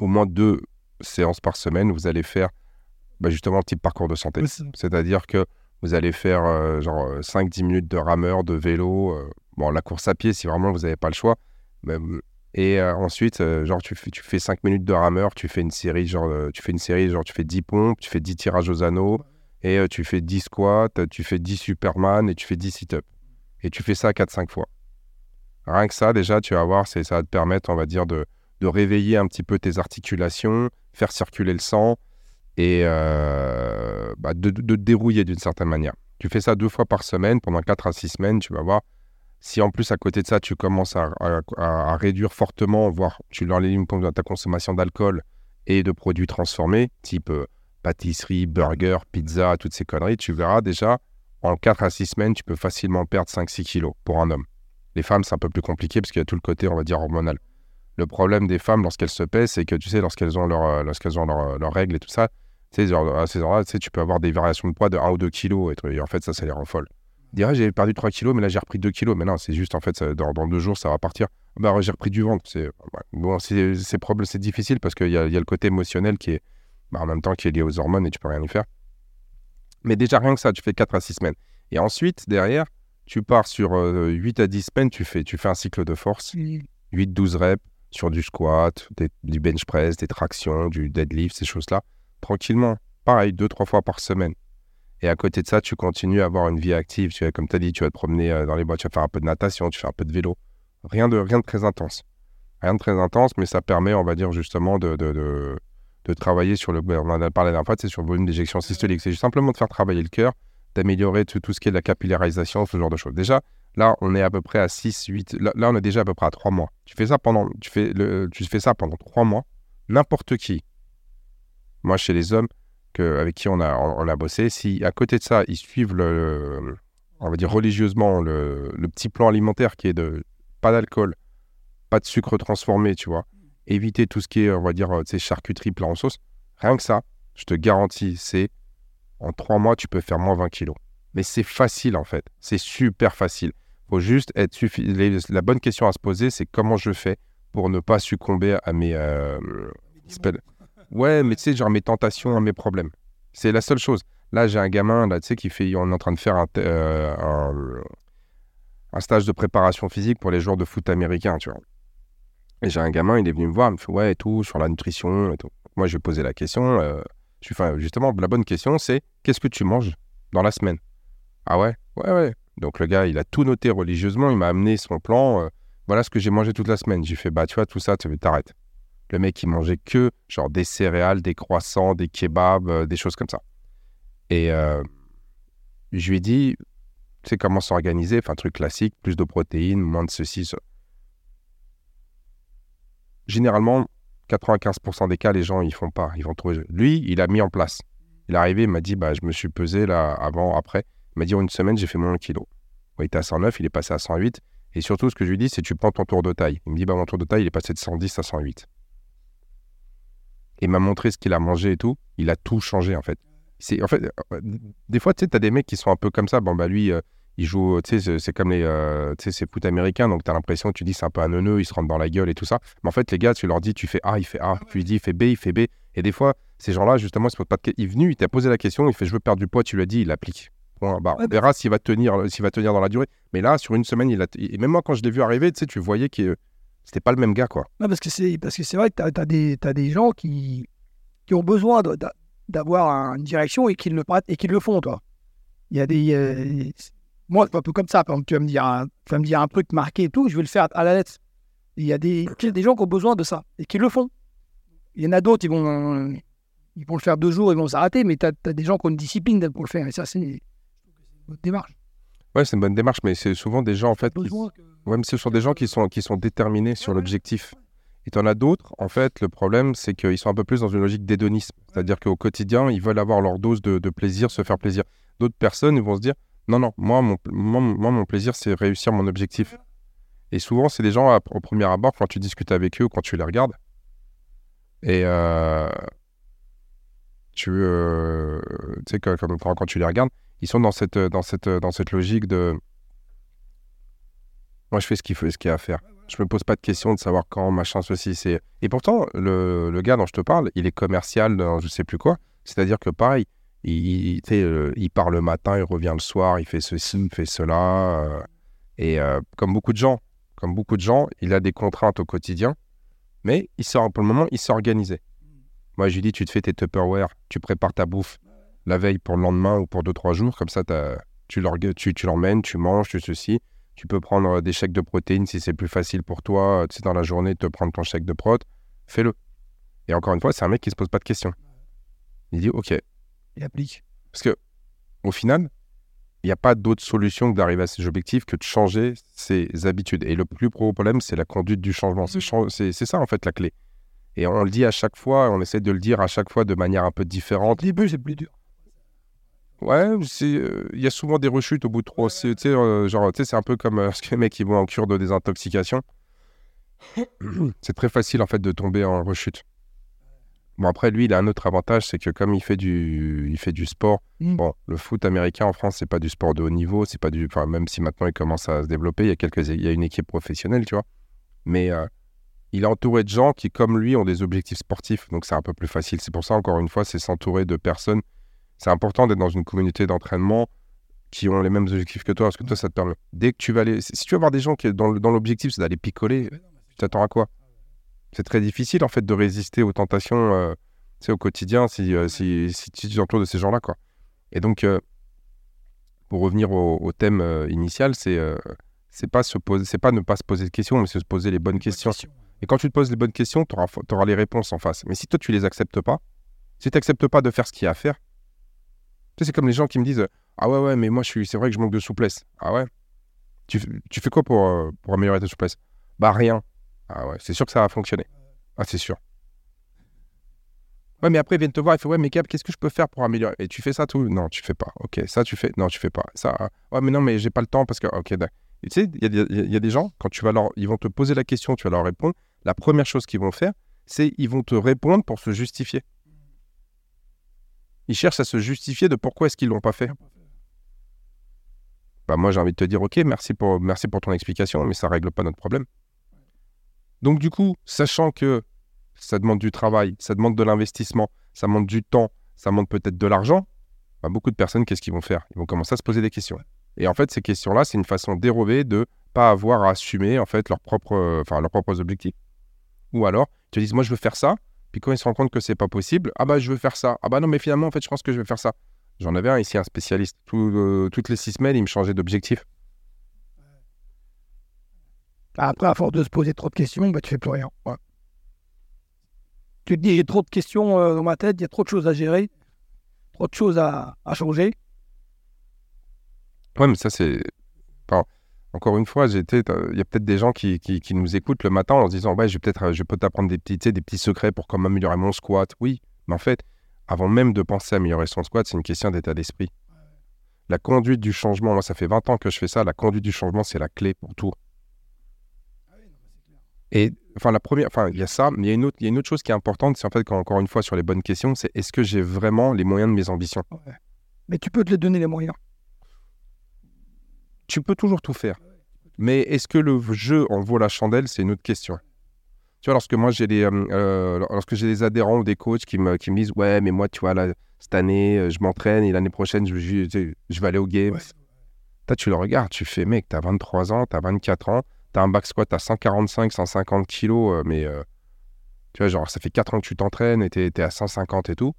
au moins deux séances par semaine où vous allez faire bah, justement un petit parcours de santé. C'est-à-dire que vous allez faire euh, genre 5-10 minutes de rameur, de vélo, euh, bon, la course à pied si vraiment vous n'avez pas le choix. Mais, et euh, ensuite, euh, genre, tu fais, tu fais 5 minutes de rameur, tu fais une série, genre, euh, tu fais une série, genre, tu fais 10 pompes, tu fais 10 tirages aux anneaux, et euh, tu fais 10 squats, tu fais 10 Superman, et tu fais 10 sit-ups. Et tu fais ça 4-5 fois. Rien que ça, déjà, tu vas voir, ça va te permettre, de, réveiller un petit peu tes articulations, faire circuler le sang, et bah, de, de, de te dérouiller d'une certaine manière. Tu fais ça deux fois par semaine, pendant 4 à 6 semaines, tu vas voir. Si en plus, à côté de ça, tu commences à, réduire fortement, voire tu l'enlèves ta consommation d'alcool et de produits transformés, type euh, pâtisserie, burger, pizza, toutes ces conneries, tu verras déjà, en 4 à 6 semaines, tu peux facilement perdre 5-6 kilos pour un homme. Les femmes, c'est un peu plus compliqué parce qu'il y a tout le côté, on va dire, hormonal. Le problème des femmes lorsqu'elles se pèsent, c'est que tu sais, lorsqu'elles ont, leur, euh, leur, leurs règles et tout ça, tu sais, à ces heures-là, tu peux avoir des variations de poids de 1 ou 2 kilos. Et. Et en fait, ça, ça les rend folles. On dirait, j'ai perdu 3 kilos, mais là, j'ai repris 2 kilos. Mais non, c'est juste, en fait, ça- dans, dans deux jours, ça va partir. Bah, j'ai repris du ventre. C'est, ouais. Bon, c'est, c'est, problème- c'est difficile parce qu'il y y a le côté émotionnel qui est, bah, en même temps, qui est lié aux hormones et tu peux rien y faire. Mais déjà, rien que ça, tu fais 4 à 6 semaines. Et ensuite, derrière, tu pars sur euh, 8 à 10 semaines, tu fais, tu fais un cycle de force. 8-12 reps sur du squat, des- du bench press, des tractions, du deadlift, ces choses-là, tranquillement. Pareil, deux, trois fois par semaine. Et à côté de ça, tu continues à avoir une vie active. Tu vois, comme tu as dit, tu vas te promener euh, dans les bois, tu vas faire un peu de natation, tu fais un peu de vélo. Rien de, rien de très intense. Rien de très intense, mais ça permet, on va dire, justement, de, de, de, de travailler sur le. On en a parlé la dernière fois, c'est sur le volume d'éjection systolique. C'est juste simplement de faire travailler le cœur, d'améliorer tout, tout ce qui est de la capillarisation, ce genre de choses. Déjà, Là, on est à peu près à 6, 8. Là, là, on est déjà à peu près à 3 mois. Tu fais ça pendant, tu fais le, tu fais ça pendant 3 mois. N'importe qui. Moi, chez les hommes que, avec qui on a, on, a bossé, si à côté de ça, ils suivent le, on va dire religieusement le, le petit plan alimentaire qui est de pas d'alcool, pas de sucre transformé, tu vois, éviter tout ce qui est, on va dire, euh, tu sais, charcuterie, plat en sauce. Rien que ça, je te garantis, c'est en 3 mois, tu peux faire moins 20 kilos. Mais c'est facile en fait. C'est super facile faut juste être suffi- les- La bonne question à se poser, c'est comment je fais pour ne pas succomber à mes. euh, Ouais, mais tu sais, genre mes tentations, mes problèmes. C'est la seule chose. Là, j'ai un gamin, là, tu sais, qui fait. On est en train de faire euh, un, un stage de préparation physique pour les joueurs de foot américains, tu vois. Et j'ai un gamin, il est venu me voir, il me fait Ouais, et tout, sur la nutrition et tout. Moi, je lui ai posé la question. euh, je suis, enfin, justement, la bonne question, c'est qu'est-ce que tu manges dans la semaine? Ah ouais? Ouais, ouais. Donc le gars, il a tout noté religieusement, il m'a amené son plan. euh, voilà ce que j'ai mangé toute la semaine. J'ai fait, bah tu vois, tout ça, tu t'arrêtes. Le mec, il mangeait que genre des céréales, des croissants, des kebabs, euh, des choses comme ça. Et euh, je lui ai dit, tu sais comment s'organiser, enfin, truc classique, plus de protéines, moins de ceci. ça. Généralement, 95% des cas, les gens, ils font pas. Ils vont trouver. Lui, il a mis en place. Il est arrivé, il m'a dit, bah, je me suis pesé là, avant, après. Il m'a dit en une semaine, j'ai fait 1 kg. il était à 109, il est passé à 108. Et surtout, ce que je lui dis, c'est tu prends ton tour de taille. Il me dit, bah, mon tour de taille, il est passé de 110 à 108. Et il m'a montré ce qu'il a mangé et tout. Il a tout changé, en fait. C'est, en fait, euh, des fois, tu sais, t'as des mecs qui sont un peu comme ça. Bon, bah, lui, euh, il joue, tu sais, c'est- comme les, euh, tu sais, c'est foot américain. Donc, t'as l'impression, tu dis, c'est un peu un neuneu, il se rentre dans la gueule et tout ça. Mais en fait, les gars, tu leur dis, tu fais A, il fait A. Tu lui dis, il fait B, il fait B. Et des fois, ces gens-là, justement, ils se posent pas de Il est venu, il t'a posé la question, il fait, je veux perdre du poids, tu lui as dit, il applique. Point. Bah, on verra s'il va tenir, s'il va tenir dans la durée. Mais là, sur une semaine, il a. Et même moi, quand je l'ai vu arriver, tu sais, tu voyais que c'était pas le même gars, quoi. Non, parce que c'est parce que c'est vrai que tu as, des t'as des gens qui qui ont besoin d'avoir un- une direction et qui le et qui le font toi. Il y a des euh, moi c'est un peu comme ça. Par exemple, tu vas me dire un, tu vas me dire un truc marqué et tout, je vais le faire à la lettre. Il y a des il y a des gens qui ont besoin de ça et qui le font. Il y en a d'autres ils vont ils vont le faire deux jours ils vont s'arrêter, mais tu as, des gens qui ont une discipline pour le faire et ça c'est une bonne démarche. Ouais, c'est une bonne démarche, mais c'est souvent des gens, en fait. qui- Ouais, mais ce sont des gens qui sont, qui sont déterminés sur l'objectif. Et tu en as d'autres, en fait, le problème, c'est qu'ils sont un peu plus dans une logique d'hédonisme. C'est-à-dire qu'au quotidien, ils veulent avoir leur dose de, de plaisir, se faire plaisir. D'autres personnes, ils vont se dire non, non, moi, mon, moi, moi, mon plaisir, c'est réussir mon objectif. Et souvent, c'est des gens, à- au premier abord, quand tu discutes avec eux, quand tu les regardes, et euh, tu, euh, sais, que- quand, quand, quand tu les regardes, ils sont dans cette, dans cette, dans cette logique de moi, je fais ce qu'il faut, ce qu'il y a à faire. Je me pose pas de questions de savoir quand, machin, ceci, c'est. Et pourtant, le, le gars dont je te parle, il est commercial dans je sais plus quoi. C'est-à-dire que pareil, il, il, euh, il part le matin, il revient le soir, il fait ceci, il fait cela. euh, et euh, comme beaucoup de gens, comme beaucoup de gens, il a des contraintes au quotidien, mais il sort, pour le moment, il s'est organisé. Moi, je lui dis, tu te fais tes Tupperware, tu prépares ta bouffe la veille pour le lendemain ou pour deux, trois jours, comme ça, t'as- tu l'orga- tu tu l'emmènes, tu manges, tu ceci. Tu peux prendre euh, des chèques de protéines si c'est plus facile pour toi, euh, tu sais, dans la journée, te prendre ton chèque de prot, fais-le. Et encore une fois, c'est un mec qui se pose pas de questions. Il dit, OK. Il applique. Parce que, au final, il n'y a pas d'autre solution que d'arriver à ces objectifs que de changer ses habitudes. Et le plus gros problème, c'est la conduite du changement. C'est chan- C'est ça, en fait, la clé. Et on le dit à chaque fois, on essaie de le dire à chaque fois de manière un peu Au différente. début c'est plus dur. Ouais, euh, il y a souvent des rechutes au bout de trois. c'est- Tu sais, euh, genre, tu sais, c'est un peu comme euh, ce que les mecs qui vont en cure de désintoxication. c'est très facile en fait de tomber en rechute. Bon après lui, il a un autre avantage, c'est que comme il fait du, il fait du sport. Mm. Bon, le foot américain en France, c'est pas du sport de haut niveau, c'est pas du, enfin même si maintenant il commence à se développer, il y a quelques, il y a une équipe professionnelle, tu vois. Mais il est entouré de gens qui, comme lui, ont des objectifs sportifs, donc c'est un peu plus facile. C'est pour ça, encore une fois, c'est s'entourer de personnes. C'est important d'être dans une communauté d'entraînement qui ont les mêmes objectifs que toi, parce que toi, ça te permet. Dès que tu vas aller, si tu veux avoir des gens qui, dans l'objectif, c'est d'aller picoler, tu t'attends à quoi? C'est très difficile, en fait, de résister aux tentations, euh, au quotidien, si, euh, si, si tu t'entoures de ces gens-là, quoi. Et donc, euh, pour revenir au, au thème euh, initial, c'est euh, c'est pas se poser, c'est pas ne pas se poser de questions, mais c'est se poser les bonnes questions. Et quand tu te poses les bonnes questions, tu auras, les réponses en face. Mais si toi, tu les acceptes pas, si tu n'acceptes pas de faire ce qu'il y a à faire, tu sais, c'est comme les gens qui me disent Ah ouais, ouais, mais moi, c'est vrai que je manque de souplesse. Ah ouais? Tu, tu fais quoi pour, euh, pour améliorer ta souplesse? Bah rien. Ah ouais, c'est sûr que ça va fonctionner. Ah, c'est sûr. Ouais, mais après, ils viennent te voir, ils font Ouais, mais Gab, qu'est-ce que je peux faire pour améliorer? Et tu fais ça tout? Non, tu fais pas. Ok, ça, tu fais? Non, tu fais pas. Ça, ouais, mais non, mais j'ai pas le temps parce que. Ok, d'accord. Tu sais, il y a des gens, quand tu vas leur. Ils vont te poser la question, tu vas leur répondre. La première chose qu'ils vont faire, c'est ils vont te répondre pour se justifier. Ils cherchent à se justifier de pourquoi est-ce qu'ils l'ont pas fait. Bah moi j'ai envie de te dire ok merci pour ton explication mais ça règle pas notre problème. Donc du coup sachant que ça demande du travail, ça demande de l'investissement, ça demande du temps, ça demande peut-être de l'argent, bah, beaucoup de personnes qu'est-ce qu'ils vont faire? Ils vont commencer à se poser des questions. Et en fait ces questions là c'est une façon dérobée de pas avoir à assumer en fait leurs propres enfin leurs propres objectifs. Ou alors ils te disent moi je veux faire ça puis quand ils se rendent compte que c'est pas possible ah bah je veux faire ça ah bah non mais finalement en fait je pense que je vais faire ça. J'en avais un ici, un spécialiste. Tout, euh, toutes les six semaines, il me changeait d'objectif. Après, à force de se poser trop de questions, bah, tu fais plus rien. Ouais. Tu te dis, j'ai trop de questions euh, dans ma tête, il y a trop de choses à gérer, trop de choses à, à changer. Ouais, mais ça, c'est. Encore une fois, j'étais. euh, Il y a peut-être des gens qui, nous écoutent le matin en se disant Ouais, je vais peut-être euh, je peux t'apprendre des petits, secrets pour comment améliorer mon squat. Oui, mais en fait, avant même de penser à améliorer son squat, c'est une question d'état d'esprit. La conduite du changement, moi, ça fait 20 ans que je fais ça. La conduite du changement, c'est la clé pour tout. Et enfin, la première, enfin, il y a ça, mais il y a une autre, chose qui est importante, c'est en fait, encore une fois, sur les bonnes questions, c'est est-ce que j'ai vraiment les moyens de mes ambitions? Mais tu peux te les donner les moyens. Tu peux toujours tout faire. Mais est-ce que le jeu en vaut la chandelle C'est une autre question. Tu vois, lorsque moi j'ai des, euh, euh, lorsque j'ai des adhérents ou des coachs qui me, qui me disent Ouais, mais moi, tu vois, là, cette année, euh, je m'entraîne et l'année prochaine, je, je- vais aller au Games. Ouais. Tu le regardes, tu fais Mec, t'as 23 ans, t'as 24 ans, t'as un back squat à 145, 150 kilos, mais euh, tu vois, genre, ça fait 4 ans que tu t'entraînes et t'es à 150 et tout.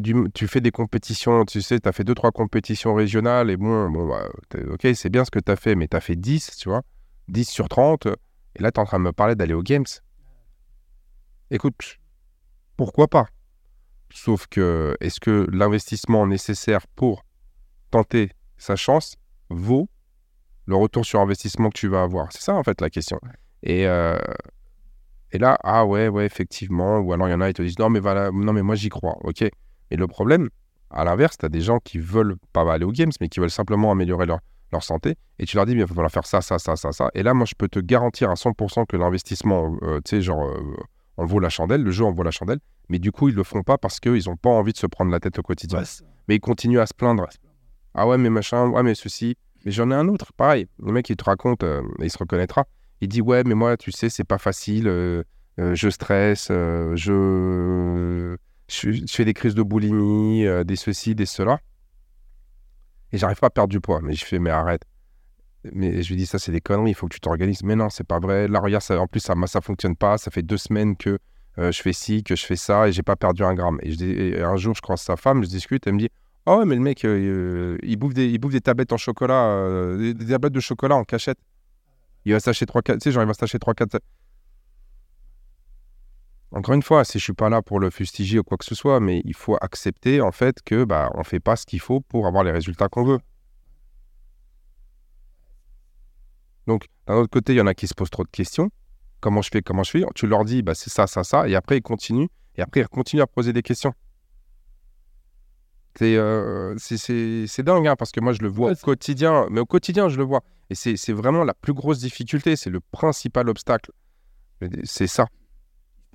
Du, tu fais des compétitions, tu sais, t'as fait 2-3 compétitions régionales et bon, bon bah, ok, c'est bien ce que t'as fait, mais t'as fait 10, tu vois, 10 sur 30. Et là, tu es en train de me parler d'aller aux Games. Écoute, pourquoi pas? Sauf que, est-ce que l'investissement nécessaire pour tenter sa chance vaut le retour sur investissement que tu vas avoir? C'est ça, en fait, la question. Et, euh, et là, ah ouais, ouais, effectivement. Ou alors, il y en a, ils te disent, non, mais, voilà, non, mais moi, j'y crois. OK. Et le problème, à l'inverse, tu as des gens qui veulent pas aller aux Games, mais qui veulent simplement améliorer leur, leur santé. Et tu leur dis, il va falloir faire ça, ça, ça, ça, ça. Et là, moi, je peux te garantir à 100% que l'investissement, euh, tu sais, genre, euh, en vaut la chandelle, le jeu en vaut la chandelle. Mais du coup, ils le font pas parce qu'ils n'ont pas envie de se prendre la tête au quotidien. Ouais, Mais ils continuent à se plaindre. Ah ouais, mais machin, ouais, mais ceci. Mais j'en ai un autre, pareil. Le mec, il te raconte, euh, et il se reconnaîtra. Il dit, ouais, mais moi, tu sais, c'est pas facile. euh, euh, je stresse, euh, je... je... fais des crises de boulimie, euh, des ceci, des cela. Et j'arrive pas à perdre du poids. Mais je fais, mais arrête. Mais je lui dis, ça, c'est des conneries, il faut que tu t'organises. Mais non, c'est pas vrai. Là, regarde, ça, en plus, ça, ça fonctionne pas. Ça fait deux semaines que euh, je fais ci, que je fais ça, et j'ai pas perdu un gramme. Et, je dis- un jour, je croise sa femme, je discute, elle me dit, oh mais le mec, euh, il, bouffe des, il bouffe des tablettes en chocolat, des tablettes de chocolat en cachette. Il va s'acheter 3-4, tu sais, genre, il va s'acheter 3-4. Encore une fois, si je suis pas là pour le fustiger ou quoi que ce soit, mais il faut accepter, en fait, que bah, on fait pas ce qu'il faut pour avoir les résultats qu'on veut. Donc, d'un autre côté, il y en a qui se posent trop de questions. Comment je fais, comment je fais? Tu leur dis, bah, c'est ça, ça, ça. Et après, ils continuent. Et après, ils continuent à poser des questions. C'est euh, dingue, hein, parce que moi, je le vois au quotidien. Mais au quotidien, je le vois. Et c'est c'est vraiment la plus grosse difficulté. C'est le principal obstacle. C'est ça.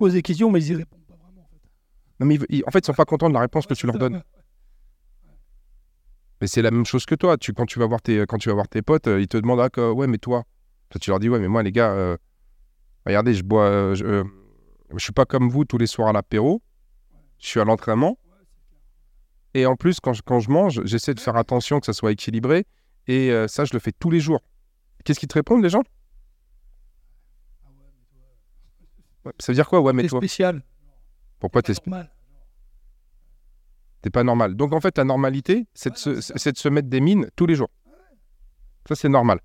Posent des questions, mais ils y répondent pas vraiment. Non, mais ils- en fait, ils sont pas contents de la réponse que tu leur donnes. Mais c'est la même chose que toi. Tu, quand, tu vas voir tes, quand tu vas voir tes potes, euh, ils te demandent ah, que- Ouais, mais toi Toi, tu leur dis Ouais, mais moi, les gars, euh, regardez, je bois. euh, je, euh, je suis pas comme vous tous les soirs à l'apéro. Je suis à l'entraînement. Et en plus, quand je, quand je mange, j'essaie de faire attention que ça soit équilibré. Et ça, je le fais tous les jours. Qu'est-ce qu'ils te répondent, les gens? Ouais, Ça veut dire quoi Ouais, mais toi spécial. Pourquoi t'es Normal. T'es pas normal. Donc en fait, la normalité, c'est de, se- c'est de se mettre des mines tous les jours. Ça, c'est normal.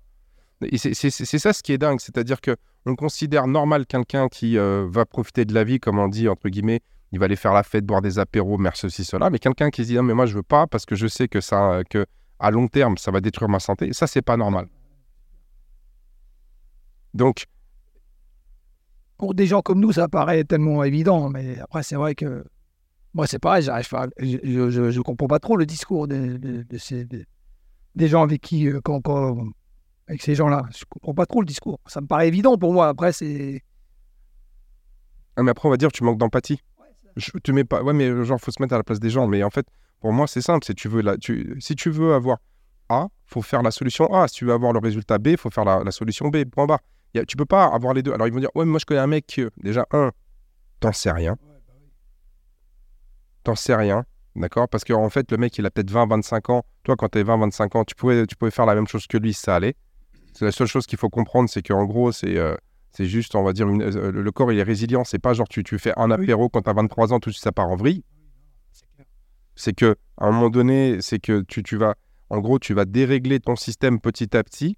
C'est- ça ce qui est dingue, c'est-à-dire que on considère normal quelqu'un qui euh, va profiter de la vie, comme on dit entre guillemets, il va aller faire la fête, boire des apéros, merci ceci cela, mais quelqu'un qui se dit non mais moi je veux pas parce que je sais que ça, que à long terme ça va détruire ma santé, ça c'est pas normal. Donc Pour des gens comme nous, ça paraît tellement évident, mais après, c'est vrai que moi, c'est pareil, j'arrive pas, je, je, je- je comprends pas trop le discours de, de- de ces, de- des gens avec qui, euh, quand, quand- avec ces gens-là. Je comprends pas trop le discours. Ça me paraît évident pour moi. Après, c'est. Ah, mais après, on va dire, tu manques d'empathie. Je, tu mets pas. Ouais, mais genre, faut se mettre à la place des gens. Mais en fait, pour moi, c'est simple. Si tu veux, la, tu, si tu veux avoir A, faut faire la solution A. Si tu veux avoir le résultat B, faut faire la, la solution B. Point barre. A- tu peux pas avoir les deux. Alors, ils vont dire, ouais, mais moi, je connais un mec qui, euh, déjà, un, t'en sais rien. T'en sais rien. D'accord? Parce qu'en fait, le mec, il a peut-être 20, 25 ans. Toi, quand tu 20, 25 ans, tu pouvais, tu pouvais faire la même chose que lui, ça allait. C'est la seule chose qu'il faut comprendre, c'est qu'en gros, c'est euh, c'est juste, on va dire, une- euh, le corps, il est résilient. C'est pas genre, tu, tu fais un apéro quand tu as 23 ans, tout de suite, ça part en vrille. C'est que, à un moment donné, c'est que tu, tu vas, en gros, tu vas dérégler ton système petit à petit.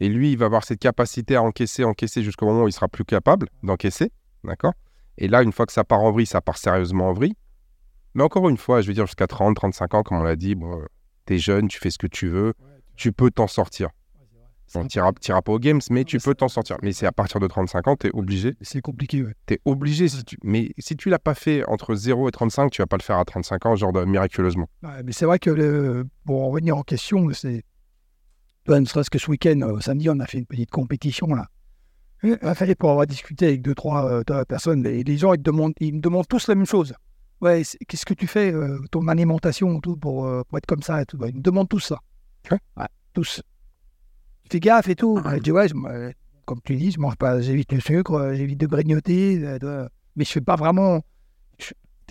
Et lui, il va avoir cette capacité à encaisser, encaisser jusqu'au moment où il sera plus capable d'encaisser. D'accord? Et là, une fois que ça part en vrille, ça part sérieusement en vrille. Mais encore une fois, je veux dire, jusqu'à 30, 35 ans, comme on l'a dit, bon, tu es jeune, tu fais ce que tu veux, tu peux t'en sortir. On tira, tira pas aux games, mais Non, tu mais peux t'en sortir. Mais c'est à partir de 35 ans, tu es obligé. C'est compliqué, ouais. Tu es obligé. Si tu... Mais si tu l'as pas fait entre 0 et 35, tu vas pas le faire à 35 ans, genre de- miraculeusement. Ouais, mais c'est vrai que le, pour en revenir en question, c'est. Ne serait-ce que ce week-end, euh, samedi, on a fait une petite compétition là. Il a fallu pour avoir discuté avec deux, trois euh, personnes, et les gens ils, demandent, ils me demandent tous la même chose. Ouais, qu'est-ce que tu fais, euh, ton alimentation, tout, pour, euh, pour être comme ça et tout. Ouais, Ils me demandent tous ça. Ouais. tous. Tu fais gaffe et tout. Je dis, ouais, je comme tu dis, je mange pas, j'évite le sucre, j'évite de grignoter, de- mais je fais pas vraiment.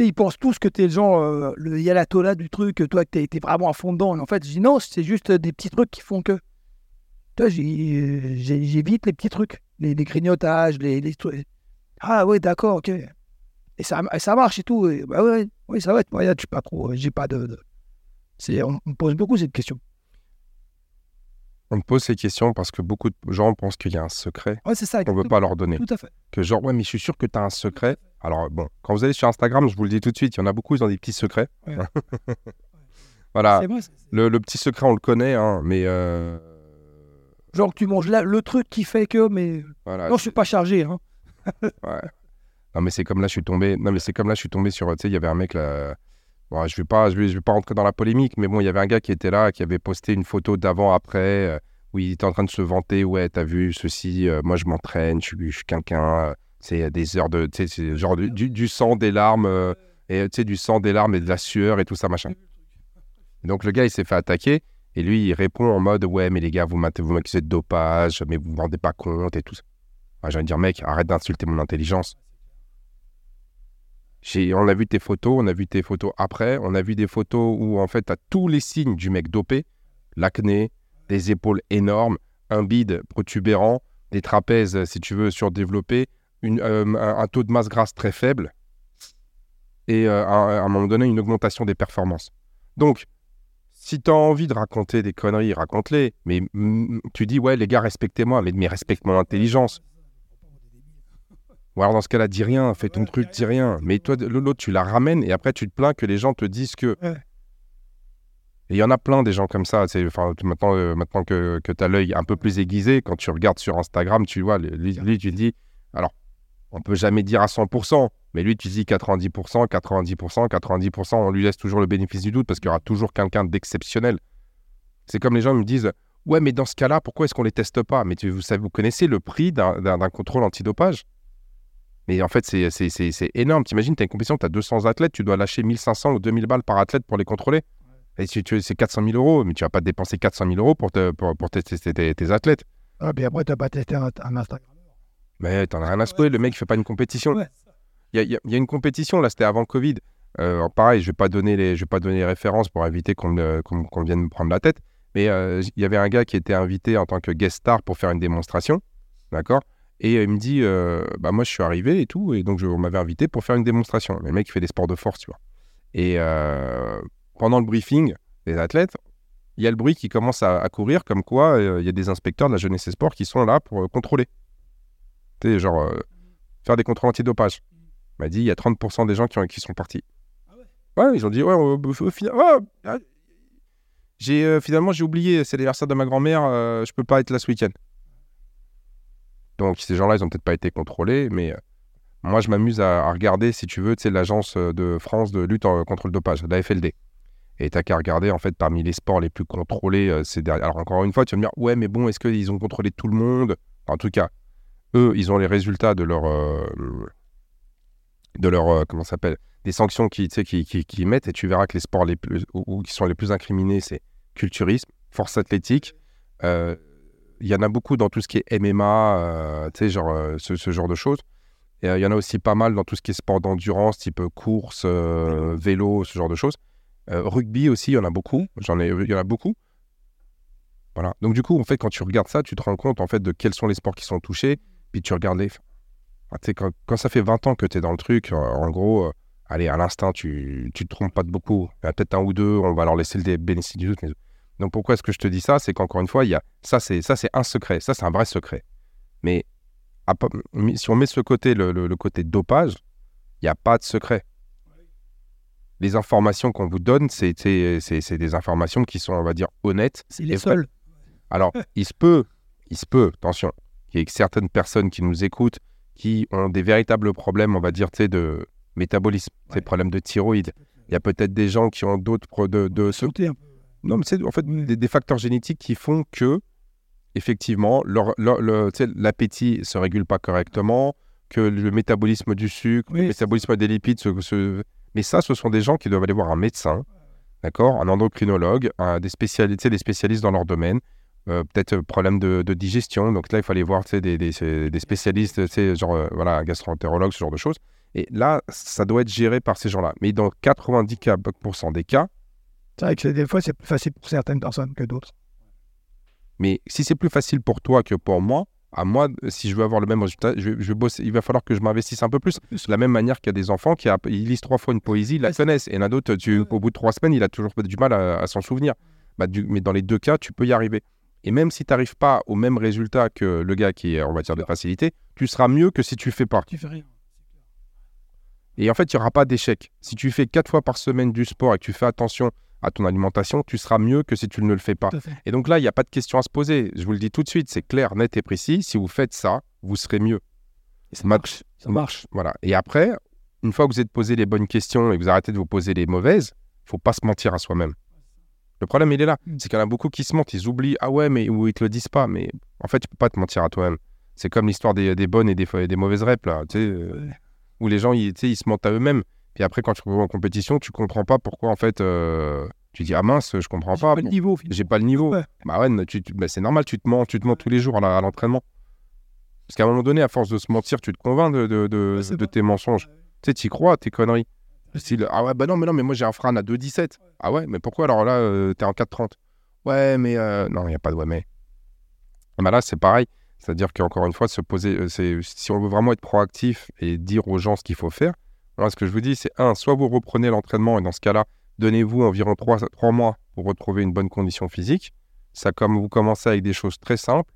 Ils pensent tous que tu es le genre, euh, le yalatola du truc, que toi, que tu été vraiment à fond dedans. Et en fait, je dis non, c'est juste des petits trucs qui font que. J'ai- j'évite les petits trucs, les, les grignotages, les, les trucs. Ah ouais, d'accord, ok. Et ça, et ça marche et tout. Et, bah ouais, oui, ça va être moyen, je suis pas trop. J'ai pas de. on, on me pose beaucoup cette question. On me pose ces questions parce que beaucoup de gens pensent qu'il y a un secret Ouais, c'est ça. qu'on veut exactement. pas leur donner. Tout à fait. Que genre, ouais, mais je suis sûr que tu as un secret. Alors, bon, quand vous allez sur Instagram, je vous le dis tout de suite, il y en a beaucoup, ils ont des petits secrets. Ouais. voilà. Le, le petit secret, on le connaît, hein, mais euh, Genre, tu manges là, le truc qui fait que, mais. voilà. Non, je suis pas chargé. Hein. Ouais. Non, mais c'est comme là, je suis tombé. Non, mais c'est comme là, je suis tombé sur. Tu sais, il y avait un mec là. Bon, je vais pas, je vais, je vais pas rentrer dans la polémique, mais bon, il y avait un gars qui était là, qui avait posté une photo d'avant-après, euh, où il était en train de se vanter. Ouais, t'as vu ceci, euh, moi je m'entraîne, je je suis quelqu'un. Euh, c'est des heures de. Tu genre du, sang, des larmes, euh, et tu sais, du sang, des larmes et de la sueur et tout ça, machin. Donc le gars, il s'est fait attaquer, et lui, il répond en mode Ouais, mais les gars, vous m'ac- vous m'accusez de dopage, mais vous vous rendez pas compte et tout ça. J'ai envie de dire, mec, arrête d'insulter mon intelligence. On a vu tes photos, on a vu tes photos après, on a vu des photos où en fait tu tous les signes du mec dopé, l'acné, des épaules énormes, un bide protubérant, des trapèzes euh, si tu veux surdéveloppés, une, euh, un, un taux de masse grasse très faible et euh, à, à un moment donné une augmentation des performances. Donc si tu as envie de raconter des conneries, raconte-les, mais tu dis ouais les gars respectez-moi, mais, mais respecte mon intelligence. Ou alors dans ce cas-là, dis rien, fais ton truc, dis rien. Mais toi, l'autre, tu la ramènes et après, tu te plains que les gens te disent que. Ouais. Et il y en a plein des gens comme ça. Enfin, maintenant, euh, maintenant que, que tu as l'œil un peu plus aiguisé, quand tu regardes sur Instagram, tu vois, lui, lui, tu te dis. Alors, on peut jamais dire à 100%, mais lui, tu dis 90%, 90%, 90%, on lui laisse toujours le bénéfice du doute parce qu'il y aura toujours quelqu'un d'exceptionnel. C'est comme les gens me disent Ouais, mais dans ce cas-là, pourquoi est-ce qu'on les teste pas? Mais vous, savez, vous connaissez le prix d'un contrôle antidopage? Mais en fait, c'est énorme. T'imagines, tu as une compétition, tu as 200 athlètes, tu dois lâcher 1500 ou 2000 balles par athlète pour les contrôler. Et si tu c'est 400 000 euros, mais tu vas pas dépenser 400 000 euros pour, tester tes, athlètes. Ah, puis après, tu n'as pas testé un, Instagram? Mais t'en as rien à secouer, le mec, il fait pas une compétition. Il y, a, une compétition, là, c'était avant le Covid. Euh, pareil, je vais pas donner les, je vais pas donner les références pour éviter qu'on vienne me prendre la tête. Mais euh, il y avait un gars qui était invité en tant que guest star pour faire une démonstration, d'accord? Et euh, il me dit, bah moi je suis arrivé et tout, et donc je, on m'avait invité pour faire une démonstration. Mais le mec il fait des sports de force, tu vois. Et pendant le briefing des athlètes, il y a le bruit qui commence à, courir, comme quoi il y a des inspecteurs de la jeunesse et sport qui sont là pour contrôler. Tu sais, genre faire des contrôles antidopage. Il m'a dit, il y a 30% des gens qui, ont, qui sont partis. Ah ouais ils ont dit, ouais, au, final, ah, j'ai, euh, finalement, j'ai oublié, c'est l'anniversaire de ma grand-mère, euh, je peux pas être là ce week-end. Donc, ces gens-là, ils ont peut-être pas été contrôlés, mais euh, moi, je m'amuse à, regarder, si tu veux, l'agence de France de lutte contre le dopage, la FLD. Et t'as qu'à regarder, en fait, parmi les sports les plus contrôlés, c'est derrière. Alors, encore une fois, tu vas me dire, ouais, mais bon, est-ce qu'ils ont contrôlé tout le monde? En tout cas, eux, ils ont les résultats de leur. de leur. comment ça s'appelle Des sanctions qu'ils qui, qui, qui, mettent, et tu verras que les sports les plus, ou, qui sont les plus incriminés, c'est culturisme, force athlétique. Euh, il y en a beaucoup dans tout ce qui est MMA, euh, tu sais, genre euh, ce, genre de choses. Et il y en a aussi pas mal dans tout ce qui est sport d'endurance, type course, vélo, ce genre de choses. rugby aussi, il y en a beaucoup. J'en ai, il y en a beaucoup. Voilà. Donc du coup, en fait, quand tu regardes ça, tu te rends compte en fait de quels sont les sports qui sont touchés. Puis tu regardes les. quand, quand, ça fait 20 ans que tu es dans le truc, en gros, allez, à l'instant, tu, tu te trompes pas de beaucoup. Il y a peut-être un ou deux, on va leur laisser le bénéfice du doute. Mais donc pourquoi est-ce que je te dis ça? C'est qu'encore une fois, il y a ça, c'est ça, c'est un secret. Ça, c'est un vrai secret. Mais si on met ce côté, le, le, côté dopage, il n'y a pas de secret. Les informations qu'on vous donne, c'est des informations qui sont, on va dire, honnêtes. C'est les seules. Alors, il se peut, il se peut, attention, qu'il y ait certaines personnes qui nous écoutent qui ont des véritables problèmes, on va dire, de métabolisme, ces problèmes de thyroïde. Il y a peut-être des gens qui ont d'autres de, de ce... Non, mais c'est en fait des, facteurs génétiques qui font que, effectivement, l'appétit ne se régule pas correctement, que le métabolisme du sucre, le métabolisme des lipides se, Mais ça, ce sont des gens qui doivent aller voir un médecin, d'accord, un endocrinologue, un, des, spécialistes, des spécialistes dans leur domaine, euh, peut-être problème de, digestion. Donc là, il fallait voir des, des, des spécialistes, genre euh, voilà, un gastroentérologue, ce genre de choses. Et là, ça doit être géré par ces gens-là. Mais dans 90% des cas, c'est vrai que des fois, c'est plus facile pour certaines personnes que d'autres. Mais si c'est plus facile pour toi que pour moi, à moi, si je veux avoir le même résultat, je, je il va falloir que je m'investisse un peu plus. De la même manière qu'il y a des enfants qui ils lisent trois fois une poésie, ils la connaissent. Et a d'autres, au bout de trois semaines, il a toujours du mal à, s'en souvenir. Bah, mais dans les deux cas, tu peux y arriver. Et même si tu n'arrives pas au même résultat que le gars qui est, on va dire, de facilité, tu seras mieux que si tu fais pas. Tu fais rien. Et en fait, il n'y aura pas d'échec. Si tu fais quatre fois par semaine du sport et que tu fais attention à ton alimentation, tu seras mieux que si tu ne le fais pas. Et donc là, il n'y a pas de question à se poser. Je vous le dis tout de suite, c'est clair, net et précis. Si vous faites ça, vous serez mieux. Et ça marche. Ça marche. Voilà. Et après, une fois que vous êtes posé les bonnes questions et que vous arrêtez de vous poser les mauvaises, il faut pas se mentir à soi-même. Le problème, il est là. Mm. C'est qu'il y en a beaucoup qui se mentent. Ils oublient. Ah ouais, mais ou ils te le disent pas. Mais en fait, tu peux pas te mentir à toi-même. C'est comme l'histoire des, bonnes et des, des mauvaises reps, là. Tu sais, euh, où les gens, ils, ils se mentent à eux-mêmes. Puis après, quand tu vas en compétition, tu comprends pas pourquoi, en fait, euh, tu dis, ah mince, je comprends pas. J'ai pas le niveau. J'ai pas le niveau. Bah ouais, tu, bah, c'est normal, tu te mens, tu te ments tous les jours à l'entraînement. Parce qu'à un moment donné, à force de se mentir, tu te convaincs de, de, de, tes mensonges. Tu sais, tu crois, tes conneries. Ah ouais, bah non, mais non, mais moi j'ai un frein à 2,17. Ah ouais, mais pourquoi alors là, euh, t'es en 4,30 Ouais, mais euh, non, il n'y a pas de ouais, mais. Bah là, c'est pareil. C'est-à-dire qu'encore une fois, se poser, euh, si on veut vraiment être proactif et dire aux gens ce qu'il faut faire, alors ce que je vous dis, c'est un, soit vous reprenez l'entraînement et dans ce cas-là, donnez-vous environ 3, mois pour retrouver une bonne condition physique. Ça, comme vous commencez avec des choses très simples.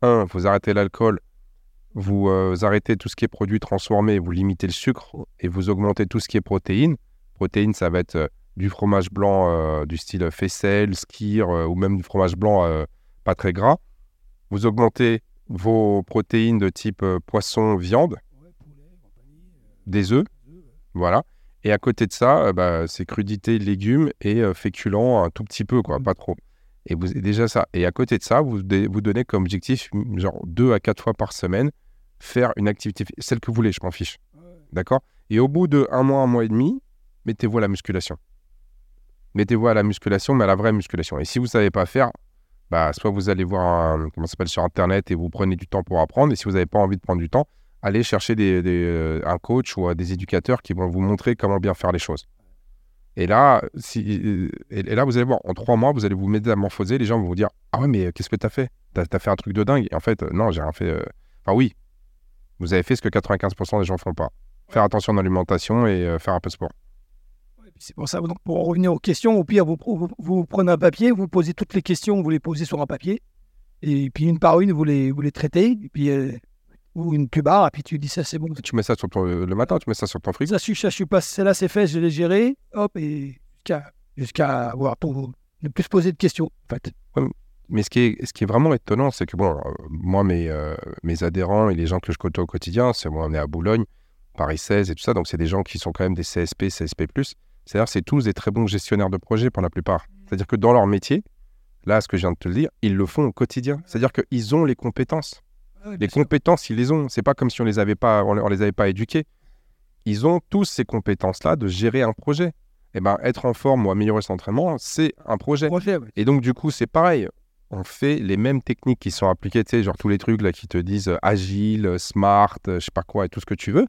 Un, vous arrêtez l'alcool, vous euh, arrêtez tout ce qui est produit transformé, vous limitez le sucre et vous augmentez tout ce qui est protéines. Protéines, ça va être euh, du fromage blanc du style faisselle, skir ou même du fromage blanc pas très gras. Vous augmentez vos protéines de type euh, poisson, viande. des œufs, voilà. Et à côté de ça, euh, bah, c'est crudité, légumes et euh, féculents un tout petit peu, quoi, pas trop. Et vous déjà ça. Et à côté de ça, vous vous donnez comme objectif, genre deux à quatre fois par semaine, faire une activité, celle que vous voulez, je m'en fiche. D'accord? Et au bout de un mois, un mois et demi, mettez-vous à la musculation. Mettez-vous à la musculation, mais à la vraie musculation. Et si vous ne savez pas faire, bah, soit vous allez voir un, comment ça s'appelle sur Internet et vous prenez du temps pour apprendre. Et si vous n'avez pas envie de prendre du temps, allez chercher des, des, euh, un coach ou euh, des éducateurs qui vont vous montrer comment bien faire les choses. Et là, si, et, là, vous allez voir, en trois mois, vous allez vous métamorphoser. Les gens vont vous dire Ah ouais, mais euh, qu'est-ce que tu as fait? Tu as, fait un truc de dingue. Et en fait, euh, non, j'ai rien fait. euh, Enfin, oui, vous avez fait ce que 95% des gens font pas. Faire attention à l'alimentation et euh, faire un peu de sport. C'est pour ça, donc, pour en revenir aux questions, au pire, vous, vous, vous prenez un papier, vous posez toutes les questions, vous les posez sur un papier, et puis une par une, vous les, vous les traitez, et puis, euh, ou une plus barre, et puis tu dis ça, c'est bon. Tu mets ça sur ton, le matin, tu mets ça sur ton frigo. Ça, je suis, ça, je suis pas, celle-là, c'est fait, je l'ai géré, hop, et jusqu'à jusqu'à avoir pour ne plus se poser de questions, en fait. Mais ce qui est, ce qui est vraiment étonnant, c'est que bon, euh, moi, mes, euh, mes adhérents et les gens que je côtoie au quotidien, c'est moi, on est à Boulogne, Paris 16 et tout ça, donc c'est des gens qui sont quand même des CSP, CSP+. C'est-à-dire c'est tous des très bons gestionnaires de projets pour la plupart. C'est-à-dire que dans leur métier, là, ce que je viens de te le dire, ils le font au quotidien. C'est-à-dire qu'ils ont les compétences. Les compétences, ils les ont. C'est pas comme si on les avait pas, on, les avait pas éduqués. Ils ont tous ces compétences-là de gérer un projet. Et ben, être en forme ou améliorer son entraînement, c'est un projet. Et donc, du coup, c'est pareil. On fait les mêmes techniques qui sont appliquées, tu sais, genre tous les trucs là qui te disent euh, agile, euh, smart, euh, je sais pas quoi et tout ce que tu veux.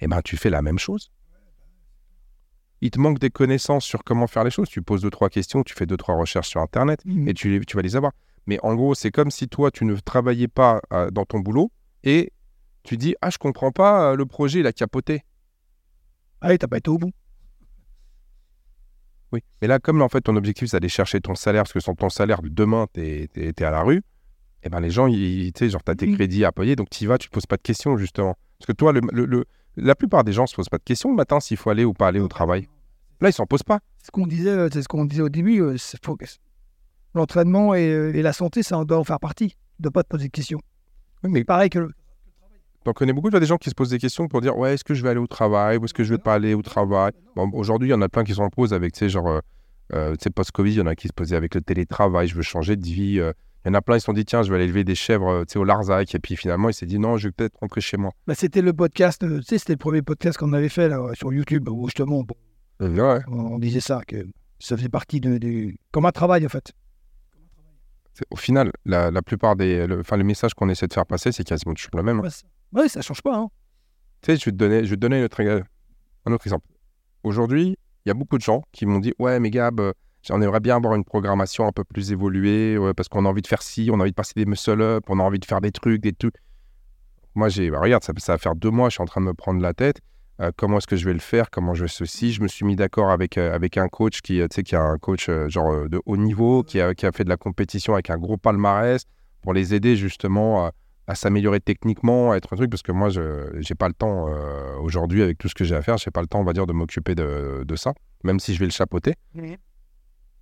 Et ben, tu fais la même chose. Il te manque des connaissances sur comment faire les choses. Tu poses deux, trois questions, tu fais deux, trois recherches sur Internet Mhm. et tu, tu vas les avoir. Mais en gros, c'est comme si toi, tu ne travaillais pas euh, dans ton boulot et tu dis Ah, je comprends pas, euh, le projet, il a capoté. Allez, t'as pas été au bout. Oui. Mais là, comme en fait, ton objectif, c'est d'aller chercher ton salaire, parce que sans ton salaire, demain, tu es, à la rue, et ben les gens, tu sais, genre, tu as tes Mhm. crédits à payer, donc tu y vas, tu te poses pas de questions, justement. Parce que toi, le, le- le- la plupart des gens se posent pas de questions le matin s'il faut aller ou pas aller au travail. Là, ils s'en posent pas. Ce qu'on disait, euh, c'est ce qu'on disait au début, euh, c'est faut l'entraînement et, et la santé, ça doit en faire partie. Dois pas te poser de questions. Oui, mais Pareil que le- T'en connais beaucoup, tu des gens qui se posent des questions pour dire ouais, est-ce que je vais aller au travail ou est-ce que je vais pas aller au travail? Bon, aujourd'hui, il y en a plein qui sont en pause avec, tu sais, genre, euh, euh, tu sais, post-Covid, il y en a qui se posaient avec le télétravail, je veux changer de vie. euh. Il y en a plein, ils se sont dit tiens, je vais aller élever des chèvres, tu sais, au Larzac. Et puis finalement, il s'est dit non, je vais peut-être rentrer chez moi. bah, c'était le podcast, tu sais, c'était le premier podcast qu'on avait fait là, sur YouTube, où justement, bon, Ouais. on, on disait ça, que ça faisait partie de, de- comme un travail en fait. Au final, la, la plupart des. le- Enfin, le message qu'on essaie de faire passer, c'est quasiment toujours le même. hein. Ouais, ça- change pas. Hein. Tu sais, je vais te donner, je vais te donner un autre, un autre exemple. Aujourd'hui, il y a beaucoup de gens qui m'ont dit Ouais, mais Gab, euh, on aimerait bien avoir une programmation un peu plus évoluée ouais, parce qu'on a envie de faire ci, on a envie de passer des muscle-up, on a envie de faire des trucs, des trucs. Moi, j'ai, bah, regarde, ça, ça va faire deux mois, je suis en train de me prendre la tête. Euh, comment est-ce que je vais le faire? Comment je vais ceci? Je me suis mis d'accord avec, euh, avec un coach qui, euh, tu sais, qui a un coach euh, genre de haut niveau, qui a, qui a fait de la compétition avec un gros palmarès pour les aider justement à, à s'améliorer techniquement, à être un truc, parce que moi, je n'ai pas le temps aujourd'hui avec tout ce que j'ai à faire, je n'ai pas le temps, on va dire, de m'occuper de, de ça, même si je vais le chapeauter.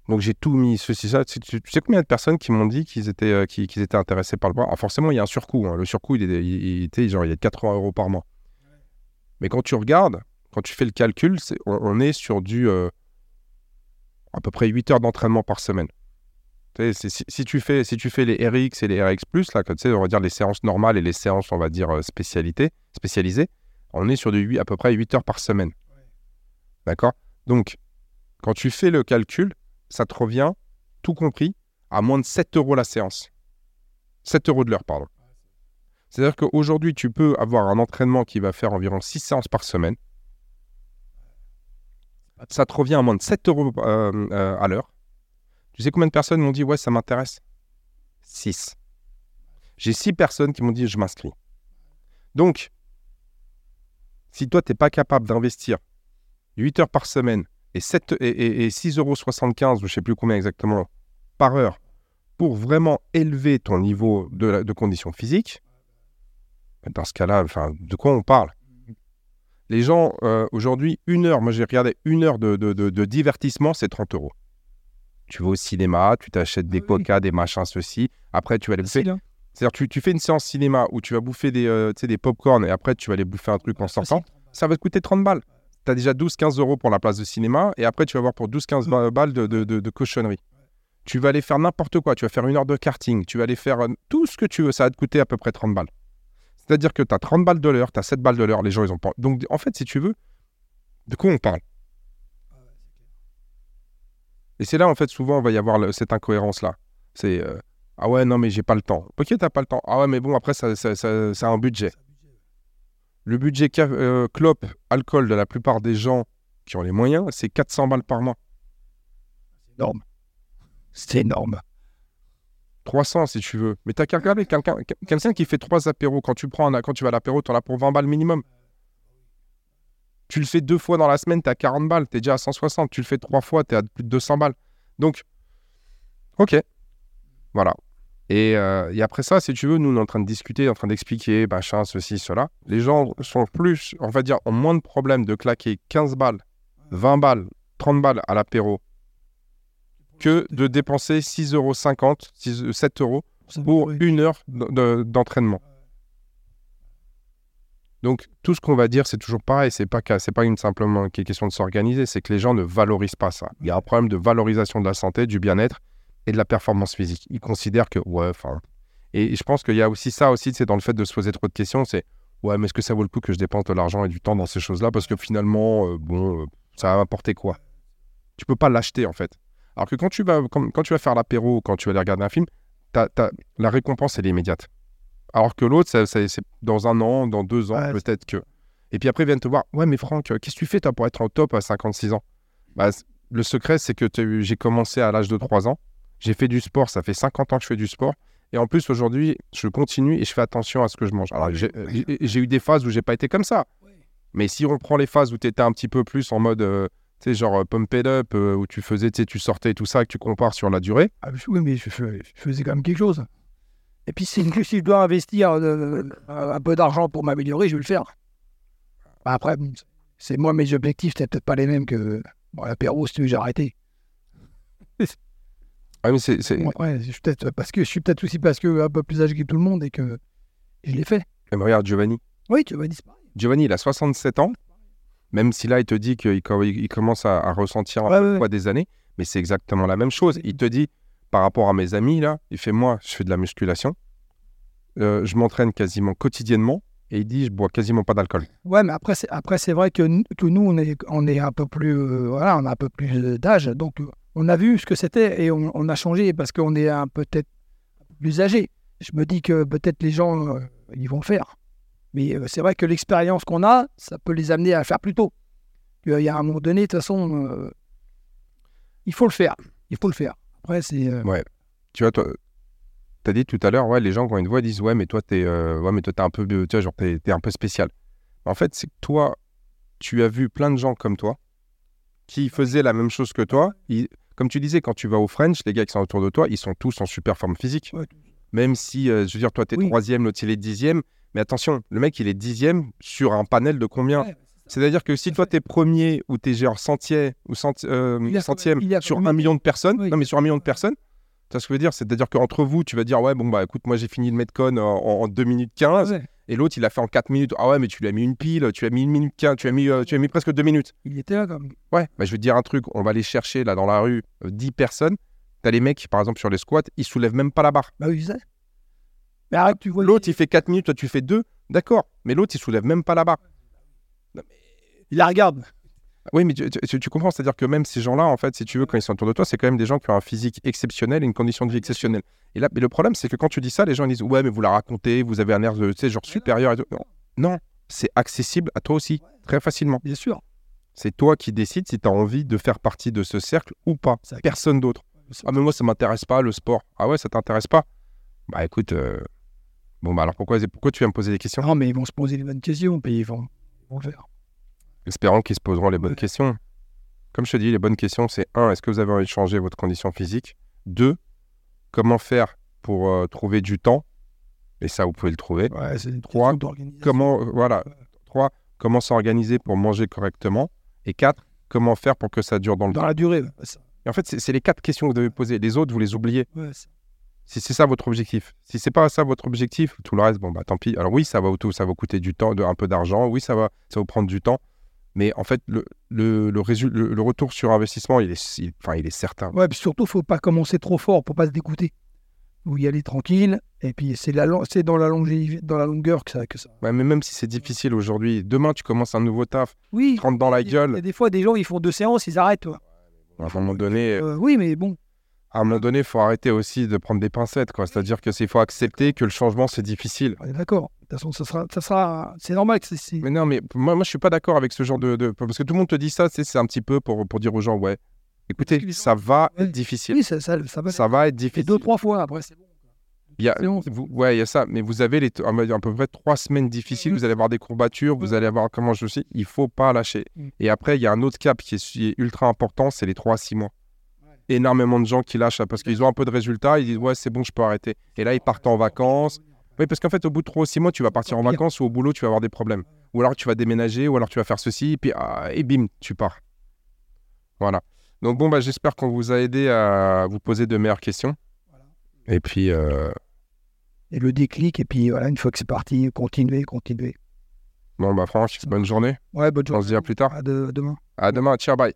Donc j'ai tout mis, ceci, ça. Tu, sais combien de personnes qui m'ont dit qu'ils étaient, qu'ils, qu'ils étaient intéressés par le programme Alors forcément, il y a un surcoût. hein. Le surcoût, il est, il, il était genre, il y a 80 euros par mois. Mais quand tu regardes, quand tu fais le calcul, on, on est sur du euh, à peu près 8 heures d'entraînement par semaine. Si, si tu fais, si tu fais les RX et les RX+, là, que, on va dire les séances normales et les séances, on va dire, euh, spécialité, spécialisées, on est sur du 8 à peu près 8 heures par semaine. D'accord? Donc, quand tu fais le calcul, ça te revient, tout compris, à moins de 7 euros la séance. 7 euros de l'heure, pardon. C'est-à-dire qu'aujourd'hui, tu peux avoir un entraînement qui va faire environ 6 séances par semaine. Ça te revient à moins de 7 euros euh, euh, à l'heure. Tu sais combien de personnes m'ont dit Ouais, ça m'intéresse? 6. J'ai 6 personnes qui m'ont dit Je m'inscris. Donc, si toi, tu n'es pas capable d'investir 8 heures par semaine et, 7, et, et, et 6,75 euros, je ne sais plus combien exactement, par heure, pour vraiment élever ton niveau de condition physique, dans ce cas-là, enfin, de quoi on parle? Les gens, euh, aujourd'hui, une heure, moi j'ai regardé une heure de, de- de- de divertissement, c'est 30 euros. Tu vas au cinéma, tu t'achètes des Ah oui. coca, des machins, ceci. Après, tu vas aller bouffer. Hein. C'est-à-dire, tu, tu fais une séance cinéma où tu vas bouffer des, euh, des pop-corn et après, tu vas aller bouffer un truc en sortant. Facile. ça va te coûter 30 balles. Tu as déjà 12-15 euros pour la place de cinéma et après, tu vas voir pour 12-15 ba- balles de, de, de- de cochonnerie. Tu vas aller faire n'importe quoi. Tu vas faire une heure de karting. Tu vas aller faire euh, tout ce que tu veux. Ça va te coûter à peu près 30 balles. C'est-à-dire que tu as 30 balles de l'heure, tu as 7 balles de l'heure. Les gens, ils ont pas. Donc, en fait, si tu veux, de quoi on parle? Et c'est là, en fait, souvent, il va y avoir cette incohérence-là. C'est euh, Ah ouais, non, mais j'ai pas le temps. Ok, t'as pas le temps. Ah ouais, mais bon, après, ça, ça, a un budget. Le budget euh, clope, alcool de la plupart des gens qui ont les moyens, c'est 400 balles par mois. énorme. C'est énorme. 300 si tu veux. Mais t'as qu'à regarder quelqu'un qui fait trois apéros. Quand tu, prends quand tu vas à l'apéro, t'en as pour 20 balles minimum. Tu le fais deux fois dans la semaine, t'es à 40 balles. T'es déjà à 160. Tu le fais trois fois, t'es à plus de 200 balles. Donc, ok. Voilà. Et, euh, et après ça, si tu veux, nous, on est en train de discuter, en train d'expliquer, machin, ceci, cela. Les gens sont plus, on va dire, ont moins de problèmes de claquer 15 balles, 20 balles, 30 balles à l'apéro que de dépenser 6,50 euros, 6, 7 euros pour une heure d'entraînement. Donc tout ce qu'on va dire, c'est toujours pareil. C'est pas c'est pas une simplement une question de s'organiser, c'est que les gens ne valorisent pas ça. Il y a un problème de valorisation de la santé, du bien-être et de la performance physique. Ils considèrent que ouais, enfin. Et je pense qu'il y a aussi ça aussi, c'est dans le fait de se poser trop de questions. C'est ouais, mais est-ce que ça vaut le coup que je dépense de l'argent et du temps dans ces choses-là? Parce que finalement, euh, bon, euh, ça va m'apporter quoi? Tu peux pas l'acheter en fait. Alors que quand tu vas, quand, quand tu vas faire l'apéro quand tu vas aller regarder un film, la récompense, elle est immédiate. Alors que l'autre, c'est dans un an, dans deux ans, Ouais, peut-être que. Et puis après, ils viennent te voir. Ouais, mais Franck, qu'est-ce que tu fais toi, pour être en top à 56 ans? Bah, Le secret, c'est que j'ai commencé à l'âge de 3 ans. J'ai fait du sport, ça fait 50 ans que je fais du sport. Et en plus, aujourd'hui, je continue et je fais attention à ce que je mange. Alors, j'ai eu des phases où j'ai pas été comme ça. Mais si on prend les phases où tu étais un petit peu plus en mode, euh, tu sais, genre euh, pump it up, euh, où tu faisais, tu sais, tu sortais et tout ça, et que tu compares sur la durée, Ah, oui, mais je, fais- je faisais quand même quelque chose. Et puis, si, si je dois investir euh, un peu d'argent pour m'améliorer, je vais le faire. Bah, après, c'est moi, mes objectifs, c'est peut-être pas les mêmes que bon, l'apéro, si tu veux, j'ai arrêté. ah, mais c'est, c'est- Ouais, ouais, je suis peut-être parce que je suis peut-être aussi parce que un peu plus âgé que tout le monde et que je l'ai fait. Eh ben, regarde Giovanni. Oui, dire c'est pareil. Giovanni, il a 67 ans. Même si là, il te dit qu'il il commence à, à ressentir un Ouais, peu ouais, des années, mais c'est exactement la même chose. Il te dit, par rapport à mes amis, là, il fait moi, je fais de la musculation, euh, je m'entraîne quasiment quotidiennement, et il dit, je bois quasiment pas d'alcool. Ouais, mais après, c'est, après, c'est vrai que, nous- que nous, on est, on est un peu plus, euh, voilà, on a un peu plus d'âge, donc on a vu ce que c'était et on, on a changé parce qu'on est un peut-être plus âgé. Je me dis que peut-être les gens, euh, ils vont faire. Mais euh, c'est vrai que l'expérience qu'on a, ça peut les amener à le faire plus tôt. Il y a un moment donné, de toute façon, euh, il faut le faire. Il faut le faire. Après, c'est. euh, Tu vois, toi, t'as dit tout à l'heure, ouais, les gens, quand ils te voient, disent, ouais, mais toi, t'es, ouais, mais toi, t'es un peu, tu vois, genre, t'es, t'es un peu spécial. En fait, c'est que toi, tu as vu plein de gens comme toi qui faisaient la même chose que toi. Ils- comme tu disais, quand tu vas au French, les gars qui sont autour de toi, ils sont tous en super forme physique. Ouais. Même si, je veux dire, toi, t'es Oui. troisième, l'autre, il est dixième. Mais attention, le mec, il est dixième sur un panel de combien? Ouais, C'est-à-dire que si toi, fait. t'es premier ou t'es genre centième ou centi- euh, Il centième il sur un million de personnes, Oui. non mais sur un million de personnes, tu vois ce que je veux dire? C'est-à-dire qu'entre vous, tu vas dire, ouais, bon, bah écoute, moi j'ai fini le Metcon en, en 2 minutes 15 ouais, et l'autre il a fait en 4 minutes. Ah ouais, mais tu lui as mis une pile, tu as mis une minute 15, tu as mis, euh, tu as mis presque 2 minutes. il était là quand même. Ouais, bah je vais te dire un truc, on va aller chercher là dans la rue euh, 10 personnes. T'as les mecs, par exemple, sur les squats, ils soulèvent même pas la barre. Bah oui, je sais. Mais arrête, tu vois. L'autre il fait 4 minutes, toi tu fais 2, d'accord, mais l'autre il soulève même pas la barre. il la regarde. Oui, mais tu, tu- tu comprends, c'est-à-dire que même ces gens-là, en fait, si tu veux, quand ils sont autour de toi, c'est quand même des gens qui ont un physique exceptionnel et une condition de vie exceptionnelle. Et là, mais le problème, c'est que quand tu dis ça, les gens ils disent Ouais, mais vous la racontez, vous avez un air de, tu sais, genre supérieur et tout. Non, non c'est accessible à toi aussi, très facilement. Bien sûr. C'est toi qui décides si tu as envie de faire partie de ce cercle ou pas. Personne d'autre. Ah, mais moi, ça m'intéresse pas, le sport. Ah ouais, ça t'intéresse pas? Bah écoute, euh, bon, bah alors pourquoi, pourquoi tu viens me poser des questions? Non, mais ils vont se poser les bonnes questions, puis ils vont, ils vont le faire. Espérons qu'ils se poseront les bonnes Ouais. questions. Comme je te dis, les bonnes questions, c'est un, est-ce que vous avez envie de changer votre condition physique? Deux, comment faire pour euh, trouver du temps? Et ça, vous pouvez le trouver. Ouais, c'est une Trois, question d'organisation. Comment, euh, voilà. Trois, comment s'organiser pour manger correctement? Et quatre, comment faire pour que ça dure dans le Dans temps? la durée. ça. Et en fait, c'est c'est les quatre questions que vous devez poser. Les autres, vous les oubliez. Ouais, ça. Si c'est ça votre objectif. Si c'est pas ça votre objectif, tout le reste, bon, bah tant pis. Alors oui, ça va, tout, ça va coûter du temps, de, un peu d'argent. Oui, ça va, ça va vous prendre du temps. Mais en fait, le, le, le, résu- le- le retour sur investissement, il est, il- enfin, il est certain. Ouais, puis surtout, faut pas commencer trop fort pour pas se dégoûter. Faut y aller tranquille. Et puis, c'est la long- c'est dans la longévité, dans la longueur que ça, que ça. Ouais, mais même si c'est difficile aujourd'hui, demain, tu commences un nouveau taf, Oui. tu rentres dans la il y a gueule. des fois, des gens, ils font deux séances, ils arrêtent. toi. À un moment donné, Euh, oui, mais bon. À un moment donné, il faut arrêter aussi de prendre des pincettes. quoi. C'est-à-dire que c'est- faut accepter que le changement, c'est difficile. On est d'accord. De toute façon, ça sera, ça sera, c'est normal que c'est. c'est- Mais non, mais moi, moi je suis pas d'accord avec ce genre de, de- Parce que tout le monde te dit ça, c'est c'est un petit peu pour, pour dire aux gens, ouais, écoutez, gens- ça va Ouais. être difficile. Oui, ça, ça, ça va. Ça va être Et difficile. deux, trois fois après, c'est bon. Il y a, c'est bon. vous- ouais, il y a ça. Mais vous avez les, à à peu près trois semaines difficiles. Mhm. Vous allez avoir des courbatures, vous Ouais. allez avoir, comment je sais, il faut pas lâcher. Mhm. Et après, il y a un autre cap qui est, qui est ultra important, c'est les trois à six mois. Énormément de gens qui lâchent parce qu'ils ont un peu de résultats, ils disent, ouais, c'est bon, je peux arrêter. Et là, ils partent en vacances. Oui, parce qu'en fait, au bout de trois ou six mois, tu vas partir en vacances ou au boulot, tu vas avoir des problèmes. Ou alors tu vas déménager, ou alors tu vas faire ceci, et puis ah, et bim, tu pars. Voilà. Donc bon, bah, j'espère qu'on vous a aidé à vous poser de meilleures questions. Et puis, euh, Et le déclic, et puis voilà, une fois que c'est parti, continuer, continuer. bon, bah Franck, bonne journée. Ouais, bonne On journée. se dit à plus tard. À de- à demain. À demain. Ciao, bye.